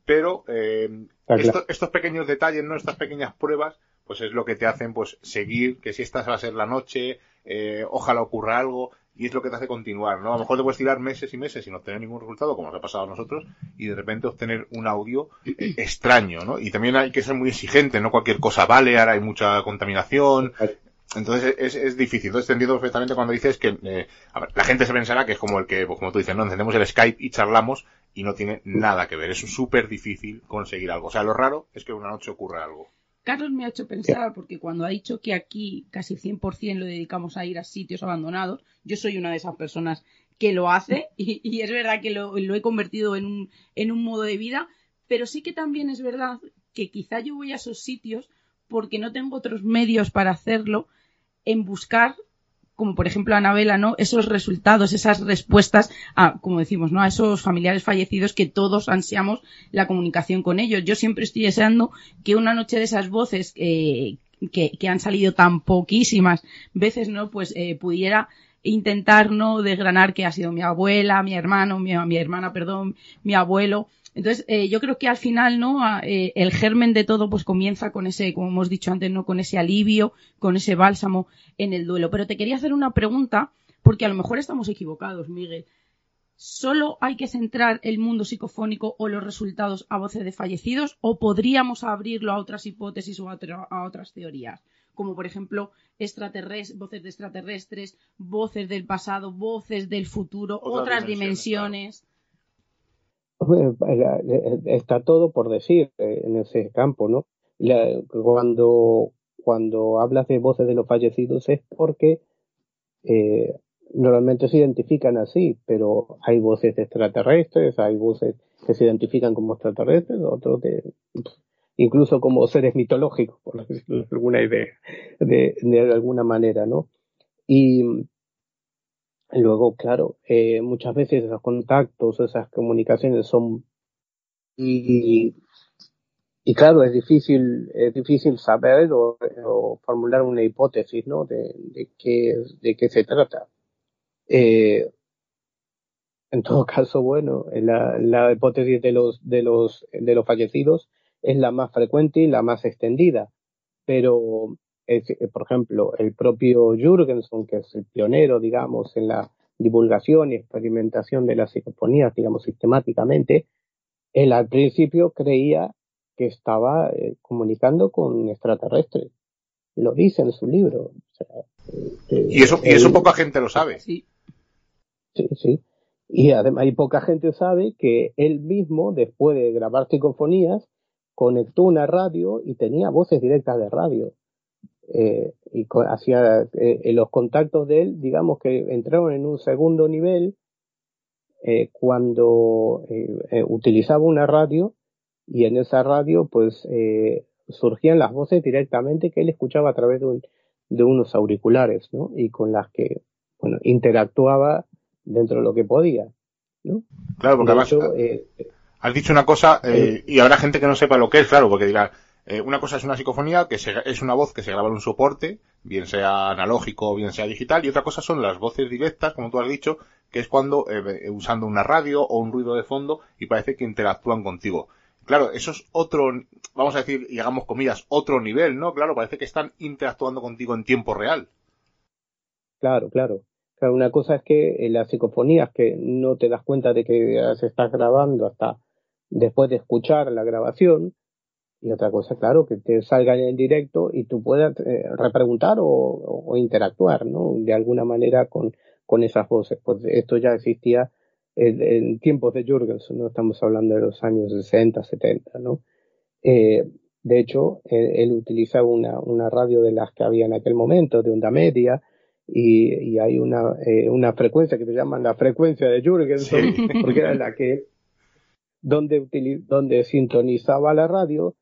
pero eh, esto, estos pequeños detalles, ¿no? Estas pequeñas pruebas, pues es lo que te hacen pues seguir, que si esta va a ser la noche, eh, ojalá ocurra algo, y es lo que te hace continuar, ¿no? A lo mejor te puedes tirar meses y meses sin obtener ningún resultado, como nos ha pasado a nosotros, y de repente obtener un audio eh, extraño, ¿no? Y también hay que ser muy exigente, no cualquier cosa vale, ahora hay mucha contaminación, entonces es, es difícil. Entonces entiendo perfectamente cuando dices que eh, a ver, la gente se pensará que es como el que, pues, como tú dices, no encendemos el Skype y charlamos y no tiene nada que ver. Es súper difícil conseguir algo. O sea, lo raro es que una noche ocurra algo. Carlos me ha hecho pensar, porque cuando ha dicho que aquí casi 100% lo dedicamos a ir a sitios abandonados, yo soy una de esas personas que lo hace y, y es verdad que lo, lo, he convertido en un, en un modo de vida, pero sí que también es verdad que quizá yo voy a esos sitios porque no tengo otros medios para hacerlo en buscar como por ejemplo Anabela, ¿no? Esos resultados, esas respuestas a, como decimos, ¿no? A esos familiares fallecidos que todos ansiamos la comunicación con ellos. Yo siempre estoy deseando que una noche de esas voces eh, que, que, han salido tan poquísimas veces, ¿no? Pues eh, pudiera intentar, ¿no? Desgranar que ha sido mi abuela, mi hermano, mi, mi hermana, perdón, mi abuelo, entonces, eh, yo creo que al final, ¿no? Eh, el germen de todo, pues comienza con ese, como hemos dicho antes, ¿no? Con ese alivio, con ese bálsamo en el duelo. Pero te quería hacer una pregunta, porque a lo mejor estamos equivocados, Miguel. ¿Solo hay que centrar el mundo psicofónico o los resultados a voces de fallecidos o podríamos abrirlo a otras hipótesis o a, a otras teorías? Como por ejemplo extraterrestres, voces de extraterrestres, voces del pasado, voces del futuro, otras, otras dimensiones. Está todo por decir eh, en ese campo, ¿no? Cuando, cuando hablas de voces de los fallecidos es porque eh, normalmente se identifican así, pero hay voces extraterrestres, hay voces que se identifican como extraterrestres, otros de, incluso como seres mitológicos, por decirlo de alguna idea, de, de alguna manera, ¿no? Y Luego, claro, eh, muchas veces esos contactos, esas comunicaciones son y, y claro, es difícil, es difícil saber o, formular una hipótesis, ¿no? De, de qué, de qué se trata. Eh, en todo caso, bueno, la, la hipótesis de los, de los, de los fallecidos es la más frecuente y la más extendida, pero por ejemplo, el propio Jürgenson, que es el pionero, digamos, en la divulgación y experimentación de las psicofonías, digamos, sistemáticamente, él al principio creía que estaba eh, comunicando con extraterrestres. Lo dice en su libro. Eh, y eso, y eso poca gente lo sabe. Sí. Sí, sí. Y además, hay poca gente sabe que él mismo, después de grabar psicofonías, conectó una radio y tenía voces directas de radio. Eh, y hacía eh, los contactos de él, digamos que entraron en un segundo nivel eh, cuando utilizaba una radio y en esa radio pues surgían las voces directamente que él escuchaba a través de, de unos auriculares, ¿no? Y con las que, bueno, interactuaba dentro de lo que podía, ¿no? Claro, porque además has dicho una cosa y habrá gente que no sepa lo que es, claro, porque dirá, eh, una cosa es una psicofonía, que es una voz que se graba en un soporte, bien sea analógico o bien sea digital, y otra cosa son las voces directas, como tú has dicho, que es cuando eh, eh, usando una radio o un ruido de fondo y parece que interactúan contigo. Claro, eso es otro, vamos a decir, y hagamos comillas, otro nivel, ¿no? Claro, parece que están interactuando contigo en tiempo real. Claro, claro. claro una cosa es que en las psicofonías que no te das cuenta de que se está grabando hasta después de escuchar la grabación, y otra cosa, claro, que te salga en el directo y tú puedas eh, repreguntar o, interactuar, ¿no? De alguna manera con, con esas voces. Pues esto ya existía en, tiempos de Jürgensen, ¿no? Estamos hablando de los años 60, 70, ¿no? Eh, de hecho, él, utilizaba una, una radio de las que había en aquel momento, de onda media, y, y hay una, eh, una frecuencia que se llama la frecuencia de Jürgensen, porque era la que donde, donde sintonizaba la radio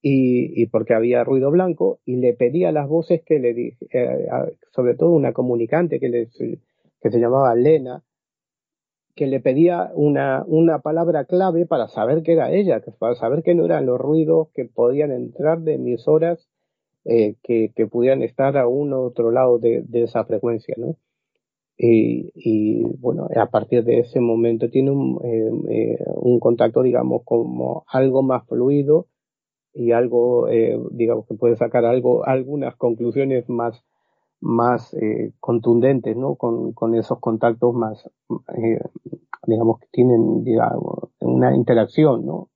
y, porque había ruido blanco y le pedía las voces que le dije, eh, sobre todo una comunicante que, le, que se llamaba Lena, que le pedía una, una palabra clave para saber que era ella, para saber que no eran los ruidos que podían entrar de emisoras eh, que, que pudieran estar a uno u otro lado de, de esa frecuencia, ¿no? Y, y, bueno, a partir de ese momento tiene un, eh, eh un contacto, digamos, como algo más fluido y algo, eh, digamos que puede sacar algo, algunas conclusiones más, más eh, contundentes, ¿no? Con, esos contactos más, eh, digamos que tienen, digamos, una interacción, ¿no?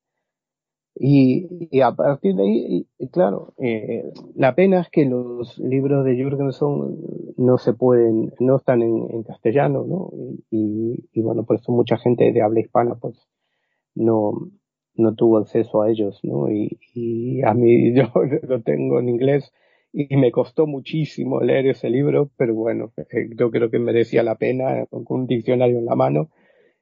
Y, a partir de ahí, y, claro, eh, la pena es que los libros de Jürgenson no se pueden, no están en, castellano, ¿no? Y, bueno, por eso mucha gente de habla hispana, pues, no, no tuvo acceso a ellos, ¿no? Y, y a mí yo lo tengo en inglés y me costó muchísimo leer ese libro, pero bueno, eh, yo creo que merecía la pena con un diccionario en la mano,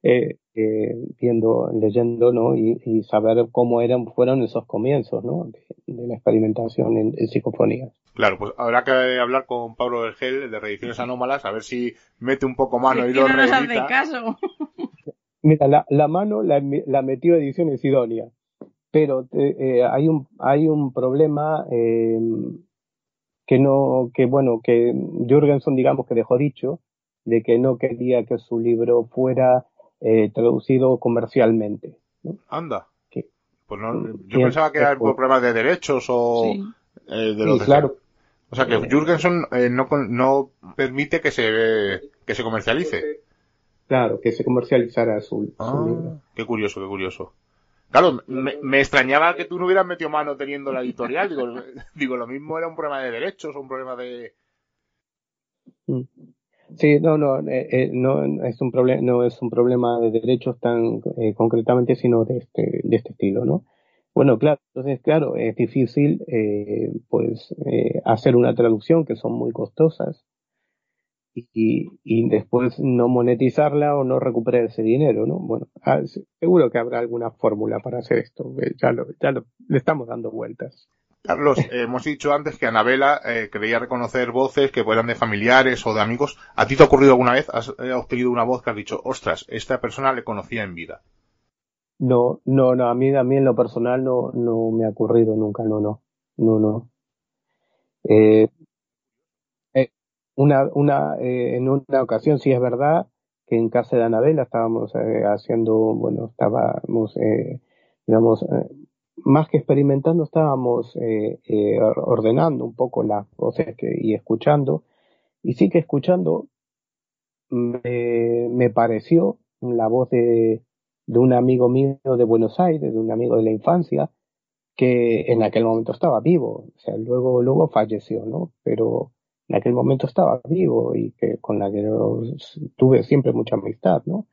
eh, eh, viendo, leyendo, ¿no? Y, y, saber cómo eran, fueron esos comienzos, ¿no? De, la experimentación en, psicofonías. Claro, pues habrá que hablar con Pablo Vergel de Reediciones Anómalas, a ver si mete un poco mano y lo no nos hace caso. Mira, la, la mano la, la, metió Ediciones Sidonia, pero eh, eh, hay un hay un problema eh, que no que bueno que Jürgenson digamos que dejó dicho de que no quería que su libro fuera eh, traducido comercialmente. ¿no? Anda. Pues no, yo pensaba que era por problemas de derechos o sí. eh, de sí, claro. O sea que Jürgenson eh, no, no permite que se que se comercialice. Claro, que se comercializara su, ah, su libro. Qué curioso, qué curioso. Claro, me, me, extrañaba que tú no hubieras metido mano teniendo la editorial. Digo, digo, lo mismo era un problema de derechos o un problema de. Mm. Sí, no, no, eh, eh, no es un problema, no es un problema de derechos tan eh, concretamente, sino de este, de este estilo, ¿no? Bueno, claro, entonces, claro, es difícil, eh, pues, eh, hacer una traducción que son muy costosas y, y después no monetizarla o no recuperar ese dinero, ¿no? Bueno, ah, seguro que habrá alguna fórmula para hacer esto. Ya lo, ya lo, le estamos dando vueltas. Carlos, eh, hemos dicho antes que Anabela eh, creía reconocer voces que fueran de familiares o de amigos. ¿A ti te ha ocurrido alguna vez? ¿Has eh, obtenido una voz que has dicho, ostras, esta persona le conocía en vida? No, no, no, a mí, a mí en lo personal no, no me ha ocurrido nunca, no, no, no, no. Eh, una, una, eh, en una ocasión, sí es verdad, que en casa de Anabela estábamos eh, haciendo, bueno, estábamos, eh, digamos, más que experimentando, estábamos eh, eh, ordenando un poco las que, y escuchando. Y sí que escuchando me, me pareció la voz de, de un amigo mío de Buenos Aires, de un amigo de la infancia, que en aquel momento estaba vivo. O sea, luego, luego falleció, ¿no? Pero en aquel momento estaba vivo y que con la que tuve siempre mucha amistad, ¿no?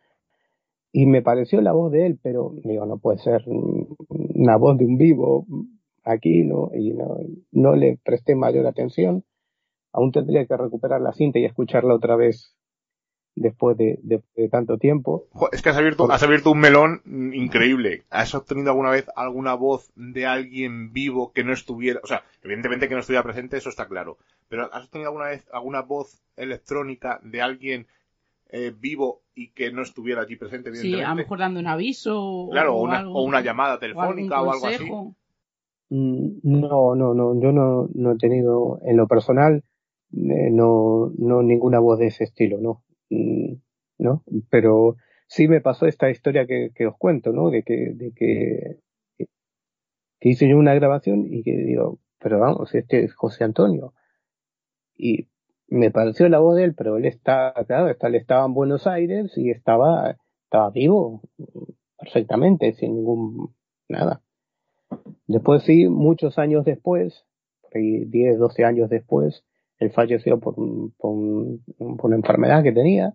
Y me pareció la voz de él, pero digo, no puede ser una voz de un vivo aquí, ¿no? Y no, no le presté mayor atención. Aún tendría que recuperar la cinta y escucharla otra vez después de, tanto tiempo. Es que has abierto, has abierto un melón increíble. ¿Has obtenido alguna vez alguna voz de alguien vivo que no estuviera, o sea, evidentemente que no estuviera presente, eso está claro, pero ¿has obtenido alguna vez alguna voz electrónica de alguien eh, vivo y que no estuviera allí presente, evidentemente? Sí, a lo mejor dando un aviso. Claro, o, una, o una, llamada telefónica o, algo así. Mm, no, no, no, yo no, no he tenido en lo personal eh, no, no ninguna voz de ese estilo, no. ¿No? Pero sí me pasó esta historia que, que os cuento, ¿no? De que, de que, hice yo una grabación y que digo, pero vamos, este es José Antonio. Y me pareció la voz de él, pero él está, claro, él estaba en Buenos Aires y estaba, estaba vivo perfectamente, sin ningún, nada. Después sí, muchos años después, por 10, 12 años después, él falleció por, por, una enfermedad que tenía,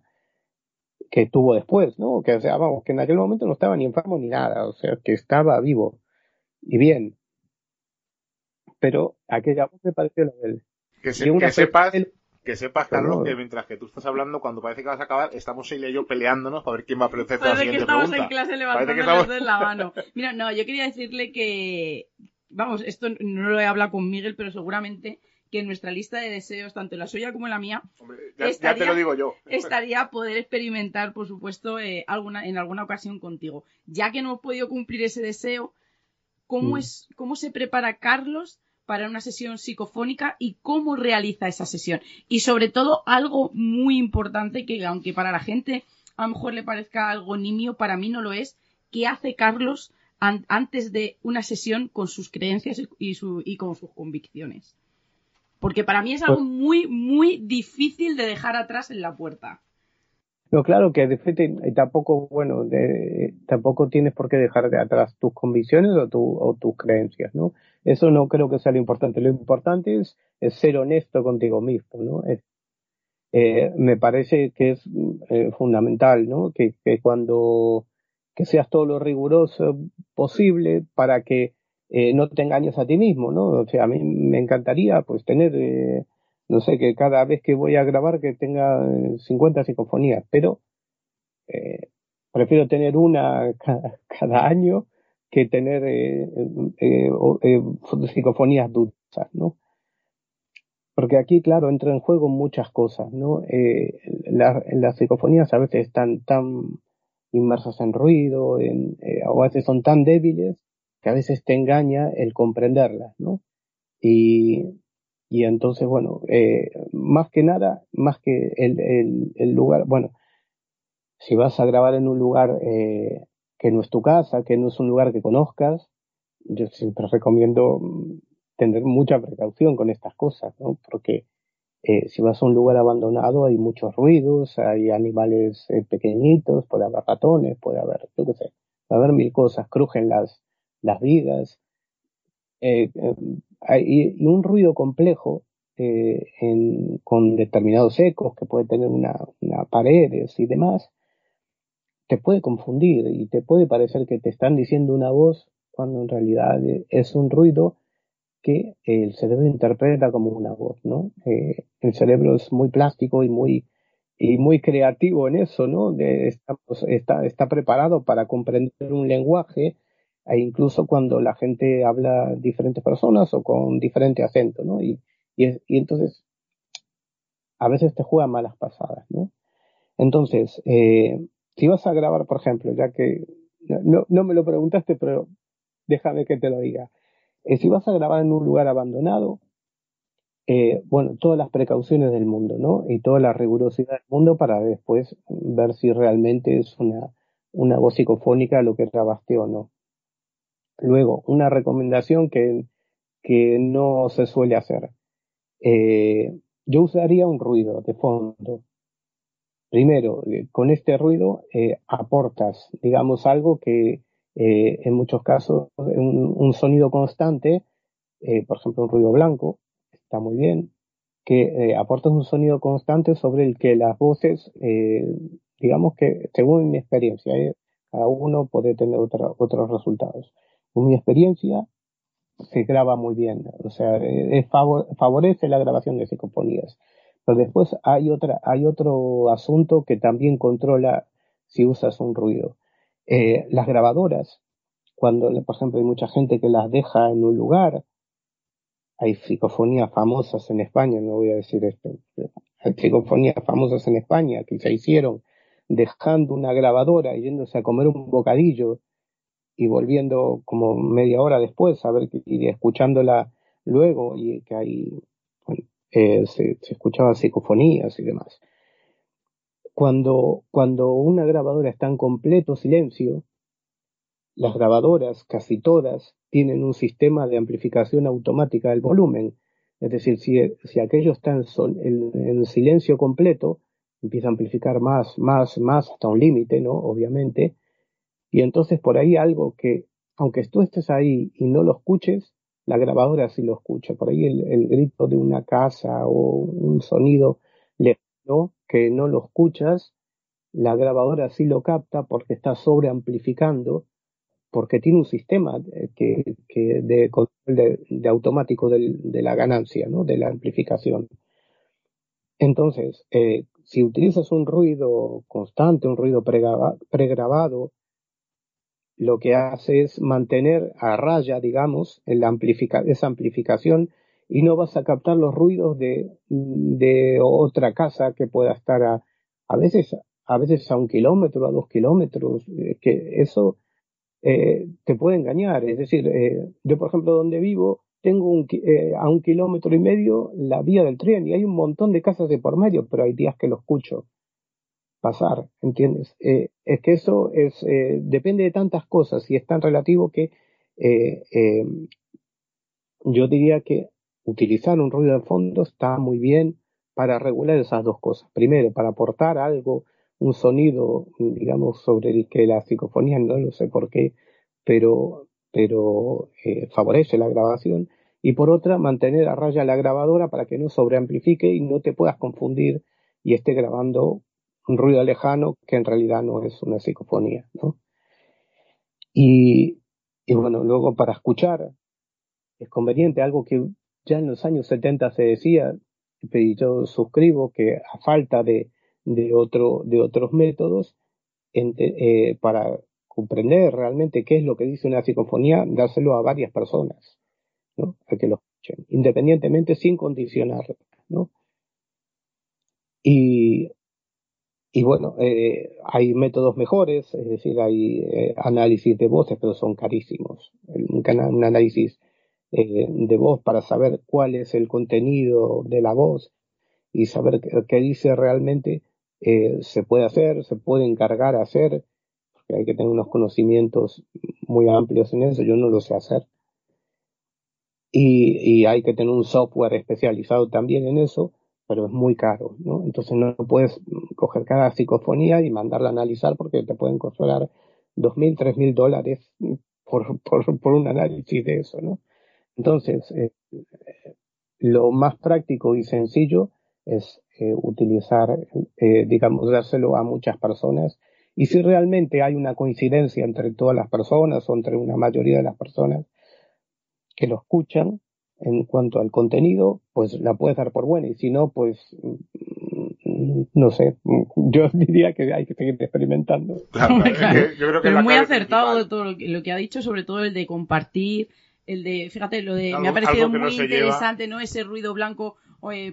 que tuvo después, ¿no? Que, o sea, vamos, que en aquel momento no estaba ni enfermo ni nada, o sea, que estaba vivo y bien. Pero aquella voz me pareció la de él. Que, sepas, que sepas, Carlos, que mientras que tú estás hablando, cuando parece que vas a acabar, estamos él y yo peleándonos para ver quién va a aparecer la siguiente que estamos en clase levantando la mano. Mira, no, yo quería decirle que, vamos, esto no lo he hablado con Miguel, pero seguramente que en nuestra lista de deseos, tanto en la suya como en la mía, ya, te lo digo yo. estaría poder experimentar, por supuesto, eh, alguna, en alguna ocasión contigo. Ya que no hemos podido cumplir ese deseo, ¿cómo, mm. es, ¿cómo se prepara Carlos para una sesión psicofónica y cómo realiza esa sesión? Y sobre todo, algo muy importante que, aunque para la gente a lo mejor le parezca algo nimio, para mí no lo es, ¿qué hace Carlos antes de una sesión con sus creencias y, su, y con sus convicciones? Porque para mí es algo pues muy, muy difícil de dejar atrás en la puerta. No, claro que de tampoco, bueno, tampoco tienes por qué dejar de atrás tus convicciones o, o, tus creencias, ¿no? Eso no creo que sea lo importante. Lo importante es, ser honesto contigo mismo, ¿no? Eh, me parece que es eh, fundamental, ¿no? Que, que cuando que seas todo lo riguroso posible para que eh, no te engañes a ti mismo, ¿no? O sea, a mí me encantaría pues tener, eh, no sé, que cada vez que voy a grabar que tenga 50 eh, psicofonías, pero prefiero tener una cada, año que tener psicofonías dulces, ¿no? Porque aquí, claro, entra en juego muchas cosas, ¿no? las psicofonías a veces están tan inmersas en ruido, en, o a veces son tan débiles que a veces te engaña el comprenderlas, ¿no? Y, y entonces, bueno, eh, más que nada, más que el, el, lugar, bueno, si vas a grabar en un lugar eh, que no es tu casa, que no es un lugar que conozcas, yo siempre recomiendo mm, tener mucha precaución con estas cosas, ¿no? Porque eh, si vas a un lugar abandonado hay muchos ruidos, hay animales pequeñitos, puede haber ratones, puede haber, yo qué sé, puede haber mil cosas, crujen las, las vigas, eh, eh, y, un ruido complejo eh, con determinados ecos que puede tener una, paredes y demás, te puede confundir y te puede parecer que te están diciendo una voz cuando en realidad es un ruido que el cerebro interpreta como una voz, ¿no? el cerebro es muy plástico y muy y muy creativo en eso, ¿no? está, está preparado para comprender un lenguaje e incluso cuando la gente habla diferentes personas o con diferente acento, ¿no? Y, y, entonces a veces te juega malas pasadas, ¿no? Entonces, eh, si vas a grabar, por ejemplo, ya que no, no me lo preguntaste, pero déjame que te lo diga. Eh, si vas a grabar en un lugar abandonado, eh, bueno, todas las precauciones del mundo, ¿no? Y toda la rigurosidad del mundo para después ver si realmente es una, una voz psicofónica lo que grabaste o no. Luego, una recomendación que, que no se suele hacer. Eh, yo usaría un ruido de fondo. Primero, eh, con este ruido eh, aportas, digamos, algo que eh, en muchos casos un, un sonido constante, por ejemplo, un ruido blanco, está muy bien, que aportas un sonido constante sobre el que las voces, digamos que, según mi experiencia, cada uno puede tener otros resultados. Según mi experiencia, se graba muy bien, o sea, favorece la grabación de psicofonías. Pero después hay otra, hay otro asunto que también controla si usas un ruido. Eh, las grabadoras, cuando, por ejemplo, hay mucha gente que las deja en un lugar, hay psicofonías famosas en España, no voy a decir esto, hay psicofonías famosas en España que se hicieron dejando una grabadora y yéndose a comer un bocadillo y volviendo como media hora después a ver y escuchándola luego y que hay eh, se, se escuchaban psicofonías y demás. Cuando, cuando una grabadora está en completo silencio, las grabadoras, casi todas, tienen un sistema de amplificación automática del volumen. Es decir, si, si aquello está en, en, silencio completo, empieza a amplificar más, más, más hasta un límite, ¿no? Obviamente. Y entonces por ahí algo que, aunque tú estés ahí y no lo escuches, la grabadora sí lo escucha. Por ahí el, grito de una casa o un sonido lejano que no lo escuchas, la grabadora sí lo capta porque está sobreamplificando, porque tiene un sistema que, que de control de, automático de la ganancia, ¿no? de la amplificación. Entonces, eh, si utilizas un ruido constante, un ruido pregrabado, lo que hace es mantener a raya, digamos, esa amplificación y no vas a captar los ruidos de, de otra casa que pueda estar a, a veces a veces a un kilómetro, a dos kilómetros, eh, que eso eh, te puede engañar. Es decir, eh, yo por ejemplo donde vivo tengo un, a un kilómetro y medio la vía del tren y hay un montón de casas de por medio, pero hay días que lo escucho pasar, ¿entiendes? Eh, es que eso es, eh, depende de tantas cosas y es tan relativo que eh, yo diría que utilizar un ruido de fondo está muy bien para regular esas dos cosas. Primero, para aportar algo, un sonido, digamos, sobre el que la psicofonía, no lo sé por qué, pero, pero favorece la grabación. Y por otra, mantener a raya la grabadora para que no sobreamplifique y no te puedas confundir y esté grabando un ruido lejano que en realidad no es una psicofonía, ¿no? Y, y bueno, luego para escuchar es conveniente, algo que ya en los años 70 se decía, y yo suscribo que a falta de, de, otro, de otros métodos, eh, para comprender realmente qué es lo que dice una psicofonía, dárselo a varias personas, ¿no? A que lo escuchen, independientemente sin condicionar, ¿no? Y y bueno, eh, hay métodos mejores, es decir, hay eh, análisis de voces, pero son carísimos. Un, un análisis eh, de voz para saber cuál es el contenido de la voz y saber qué, dice realmente, se puede hacer, se puede encargar a hacer, porque hay que tener unos conocimientos muy amplios en eso, yo no lo sé hacer. Y, y hay que tener un software especializado también en eso, pero es muy caro, ¿no? Entonces no puedes coger cada psicofonía y mandarla a analizar porque te pueden costar dos mil, tres mil dólares por, por, por, un análisis de eso, ¿no? Entonces, eh, lo más práctico y sencillo es eh, utilizar, eh, digamos, dárselo a muchas personas. Y si realmente hay una coincidencia entre todas las personas o entre una mayoría de las personas que lo escuchan, en cuanto al contenido, pues la puedes dar por buena y si no, pues mm, no sé, yo diría que hay que seguir experimentando. Pero muy acertado de todo lo que, ha dicho, sobre todo el de compartir, el de, fíjate, lo de, me ha parecido muy interesante, ¿no? Ese ruido blanco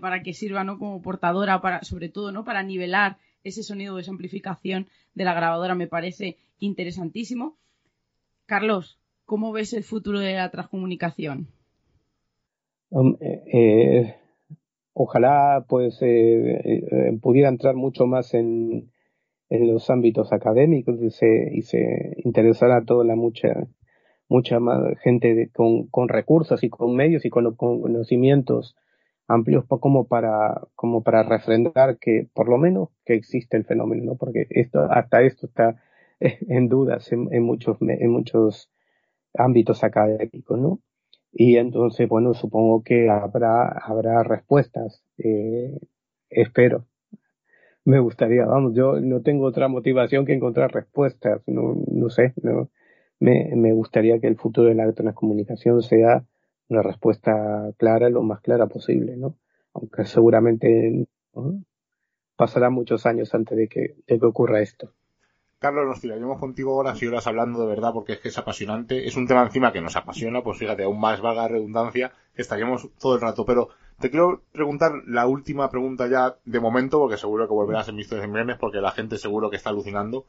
para que sirva, ¿no? Como portadora, para, sobre todo, ¿no? Para nivelar ese sonido de esa amplificación de la grabadora me parece interesantísimo. Carlos, ¿cómo ves el futuro de la transcomunicación? Eh, eh, ojalá pues eh, pudiera entrar mucho más en, en los ámbitos académicos y se, y se interesara toda la mucha mucha más gente con, con recursos y con medios y con, conocimientos amplios como para como para refrendar que por lo menos que existe el fenómeno no porque esto hasta esto está en dudas en, en muchos en muchos ámbitos académicos no y entonces bueno supongo que habrá habrá respuestas eh, espero me gustaría vamos yo no tengo otra motivación que encontrar respuestas no no sé no me, me gustaría que el futuro de la comunicación sea una respuesta clara, lo más clara posible, ¿no? Aunque seguramente pasará muchos años antes de que, de que ocurra esto. Carlos, nos tiraríamos contigo horas y horas hablando de verdad porque es que es apasionante. Es un tema encima que nos apasiona, pues fíjate, aún más valga la redundancia, estaríamos todo el rato. Pero te quiero preguntar la última pregunta ya de momento, porque seguro que volverás en mis en viernes, porque la gente seguro que está alucinando.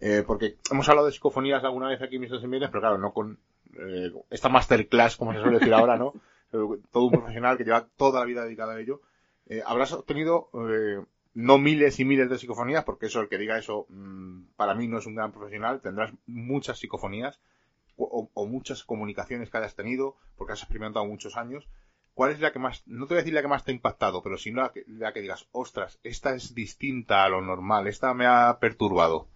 Eh, porque hemos hablado de psicofonías alguna vez aquí en Mistos en Viernes, pero claro, no con eh, esta masterclass, como se suele decir ahora, ¿no? Todo un profesional que lleva toda la vida dedicada a ello. Eh, habrás obtenido eh, no miles y miles de psicofonías, porque eso, el que diga eso, mmm, para mí no es un gran profesional. Tendrás muchas psicofonías o, o, muchas comunicaciones que hayas tenido, porque has experimentado muchos años. ¿Cuál es la que más, no te voy a decir la que más te ha impactado, pero sino la que, la que digas, ostras, esta es distinta a lo normal, esta me ha perturbado?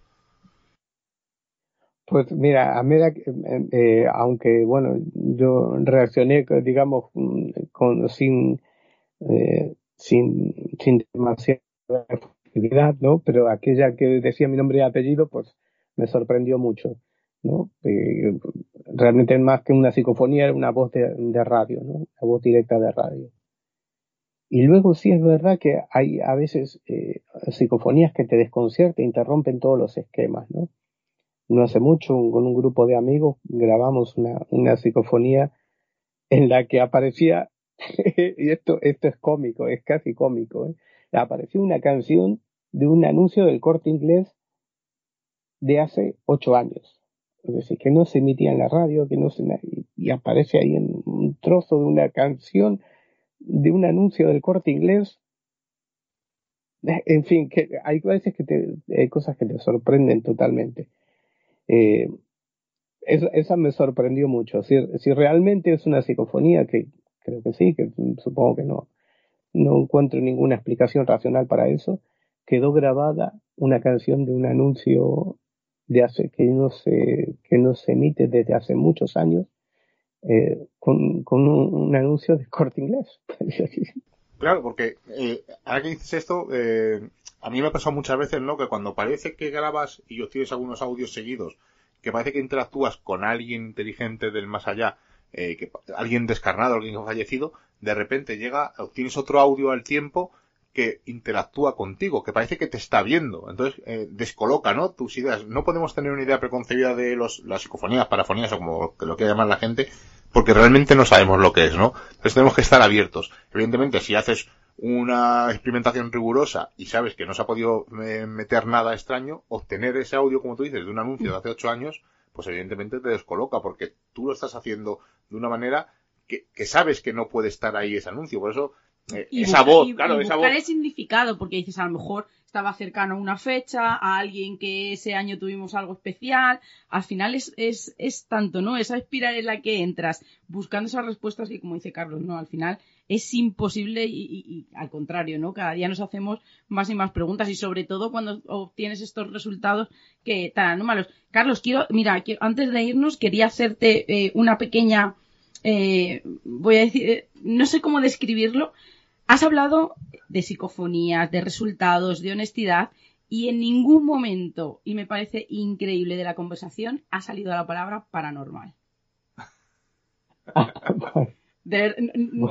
Pues mira, a que, eh, aunque bueno, yo reaccioné, digamos, mm, con, sin, eh, sin, sin demasiada ¿no? Pero aquella que decía mi nombre y apellido, pues me sorprendió mucho, ¿no? Eh, realmente más que una psicofonía era una voz de, radio, ¿no? Una voz directa de radio. Y luego sí es verdad que hay a veces eh, psicofonías que te desconciertan, interrumpen todos los esquemas, ¿no? no hace mucho con un grupo de amigos grabamos una, una psicofonía en la que aparecía, y esto, esto es cómico, es casi cómico, ¿eh? Apareció una canción de un anuncio del corte inglés de hace ocho años. Es decir, que no se emitía en la radio, que no se, y aparece ahí en un trozo de una canción de un anuncio del corte inglés. En fin, que hay veces que te, hay cosas que te sorprenden totalmente. Eh, esa, me sorprendió mucho. Si, si realmente es una psicofonía, que creo que sí, que supongo que no, no encuentro ninguna explicación racional para eso, quedó grabada una canción de un anuncio de hace que no se que no se emite desde hace muchos años eh, con, con un, un, anuncio de corte inglés claro porque eh, ahora que dices esto eh, a mí me ha pasado muchas veces, ¿no? Que cuando parece que grabas y obtienes algunos audios seguidos, que parece que interactúas con alguien inteligente del más allá, eh, que alguien descarnado, alguien fallecido, de repente llega, obtienes otro audio al tiempo que interactúa contigo, que parece que te está viendo. Entonces, eh, descoloca, ¿no? Tus ideas. No podemos tener una idea preconcebida de los, las psicofonías, parafonías o como lo que llamar la gente, porque realmente no sabemos lo que es, ¿no? Entonces tenemos que estar abiertos. Evidentemente, si haces una experimentación rigurosa y sabes que no se ha podido eh, meter nada extraño, obtener ese audio, como tú dices, de un anuncio de hace ocho años, pues evidentemente te descoloca, porque tú lo estás haciendo de una manera que, que sabes que no puede estar ahí ese anuncio. Por eso, eh, esa voz, y, claro, y esa voz. el significado, porque dices, a lo mejor estaba cercano a una fecha, a alguien que ese año tuvimos algo especial. Al final es, es, es tanto, ¿no? Esa espiral en la que entras buscando esas respuestas que, como dice Carlos, ¿no? Al final es imposible y, al contrario, ¿no? Cada día nos hacemos más y más preguntas y sobre todo cuando obtienes estos resultados que tan anómalos. Carlos, quiero, mira, quiero, antes de irnos quería hacerte eh, una pequeña, eh, voy a decir, eh, no sé cómo describirlo. Has hablado de psicofonías, de resultados, de honestidad y en ningún momento, y me parece increíble de la conversación, ha salido la palabra paranormal. De,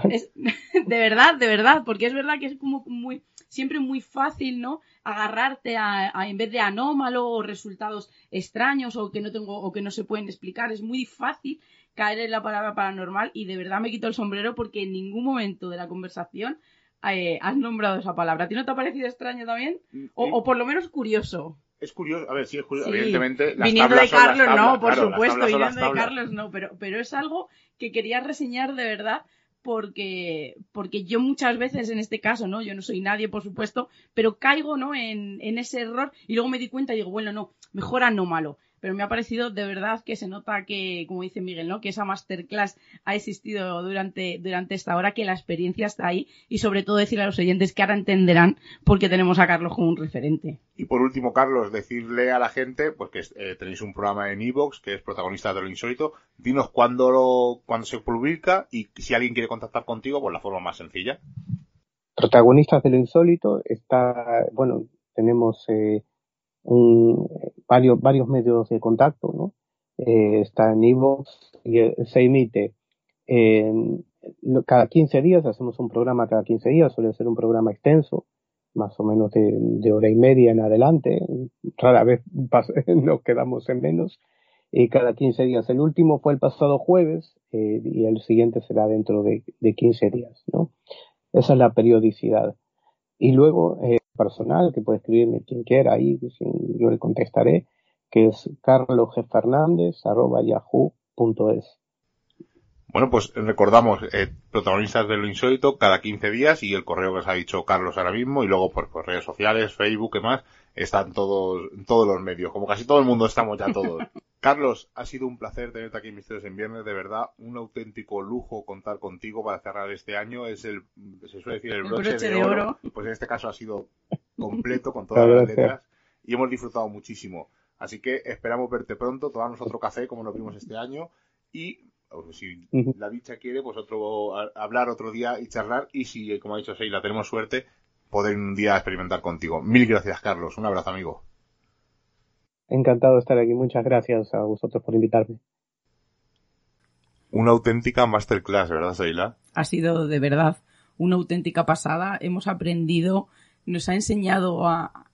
es, de, verdad, de verdad, porque es verdad que es como muy, siempre muy fácil, ¿no? Agarrarte a, a, en vez de anómalo o resultados extraños o que no tengo o que no se pueden explicar, es muy fácil caer en la palabra paranormal y de verdad me quito el sombrero porque en ningún momento de la conversación eh, has nombrado esa palabra. ¿A ti no te ha parecido extraño también? O, o por lo menos curioso. Es curioso, a ver, sí es curioso, sí. evidentemente. Las viniendo de Carlos, tablas, no, por claro, supuesto, viniendo de Carlos, no, pero, pero es algo que quería reseñar de verdad porque, porque yo muchas veces en este caso, ¿no? Yo no soy nadie, por supuesto, pero caigo, ¿no? En, en ese error y luego me di cuenta y digo, bueno, no, mejor anómalo. Pero me ha parecido de verdad que se nota que, como dice Miguel, ¿no? Que esa masterclass ha existido durante, durante esta hora, que la experiencia está ahí y sobre todo decirle a los oyentes que ahora entenderán por qué tenemos a Carlos como un referente. Y por último, Carlos, decirle a la gente, pues que eh, tenéis un programa en Evox que es protagonista de lo insólito. Dinos cuándo, lo, cuándo se publica y si alguien quiere contactar contigo, pues la forma más sencilla. Protagonistas de lo insólito está, bueno, tenemos eh, varios, medios de contacto, ¿no? Eh, está en Evox y eh, se emite cada 15 días, hacemos un programa cada 15 días, suele ser un programa extenso, más o menos de, hora y media en adelante, rara vez nos quedamos en menos, y cada 15 días. El último fue el pasado jueves eh, y el siguiente será dentro de, de 15 días, ¿no? Esa es la periodicidad. Y luego, personal, que puede escribirme quien quiera ahí, yo le contestaré, que es carlosgfernandez.yahoo.es. Bueno, pues recordamos, eh, protagonistas de lo insólito cada 15 días y el correo que os ha dicho Carlos ahora mismo y luego por, por redes sociales, Facebook y más, están todos, todos los medios, como casi todo el mundo estamos ya todos. Carlos, ha sido un placer tenerte aquí en Misterios en Viernes, de verdad, un auténtico lujo contar contigo para cerrar este año, es el, se suele decir el broche, de, oro. pues en este caso ha sido completo con todas las letras y hemos disfrutado muchísimo. Así que esperamos verte pronto, tomarnos otro café como lo vimos este año y si la dicha quiere, pues otro hablar otro día y charlar y si, como ha dicho Sheila, tenemos suerte, poder un día experimentar contigo. Mil gracias, Carlos. Un abrazo, amigo. Encantado de estar aquí. Muchas gracias a vosotros por invitarme. Una auténtica masterclass, ¿verdad, Sheila? Ha sido de verdad una auténtica pasada. Hemos aprendido, nos ha enseñado a,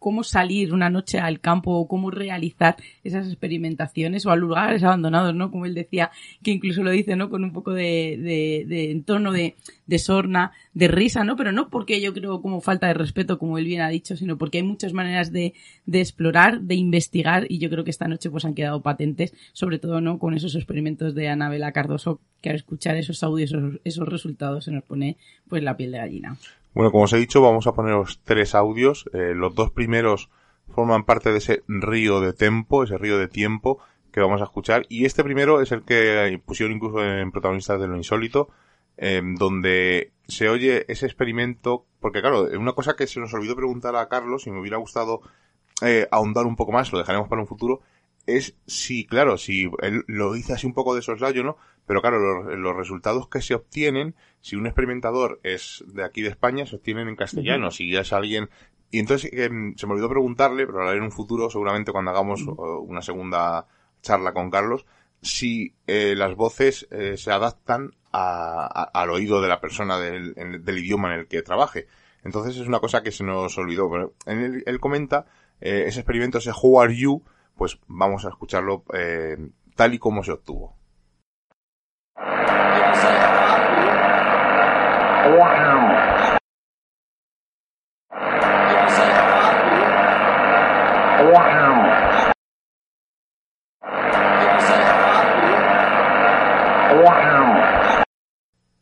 cómo salir una noche al campo o cómo realizar esas experimentaciones o a lugares abandonados, ¿no? Como él decía, que incluso lo dice, ¿no? Con un poco de, de, de entorno de, de sorna, de risa, ¿no? Pero no porque yo creo como falta de respeto, como él bien ha dicho, sino porque hay muchas maneras de, de explorar, de investigar y yo creo que esta noche pues han quedado patentes, sobre todo, ¿no? Con esos experimentos de Anabela Cardoso, que al escuchar esos audios, esos, esos resultados se nos pone pues la piel de gallina. Bueno, como os he dicho, vamos a poneros tres audios. Eh, los dos primeros forman parte de ese río de tempo, ese río de tiempo que vamos a escuchar. Y este primero es el que pusieron incluso en protagonistas de lo insólito, eh, donde se oye ese experimento, porque claro, una cosa que se nos olvidó preguntar a Carlos, y me hubiera gustado eh, ahondar un poco más, lo dejaremos para un futuro, es si, claro, si él lo dice así un poco de soslayo, ¿no? Pero claro, los, resultados que se obtienen, si un experimentador es de aquí de España, se obtienen en castellano. Si ya es alguien... Y entonces em, se me olvidó preguntarle, pero lo haré en un futuro, seguramente cuando hagamos una segunda charla con Carlos, si eh, las voces eh, se adaptan al oído de la persona del, del, idioma en el que trabaje. Entonces es una cosa que se nos olvidó. Pero él, él comenta, eh, ese experimento, ese Who Are You, pues vamos a escucharlo eh, tal y como se obtuvo.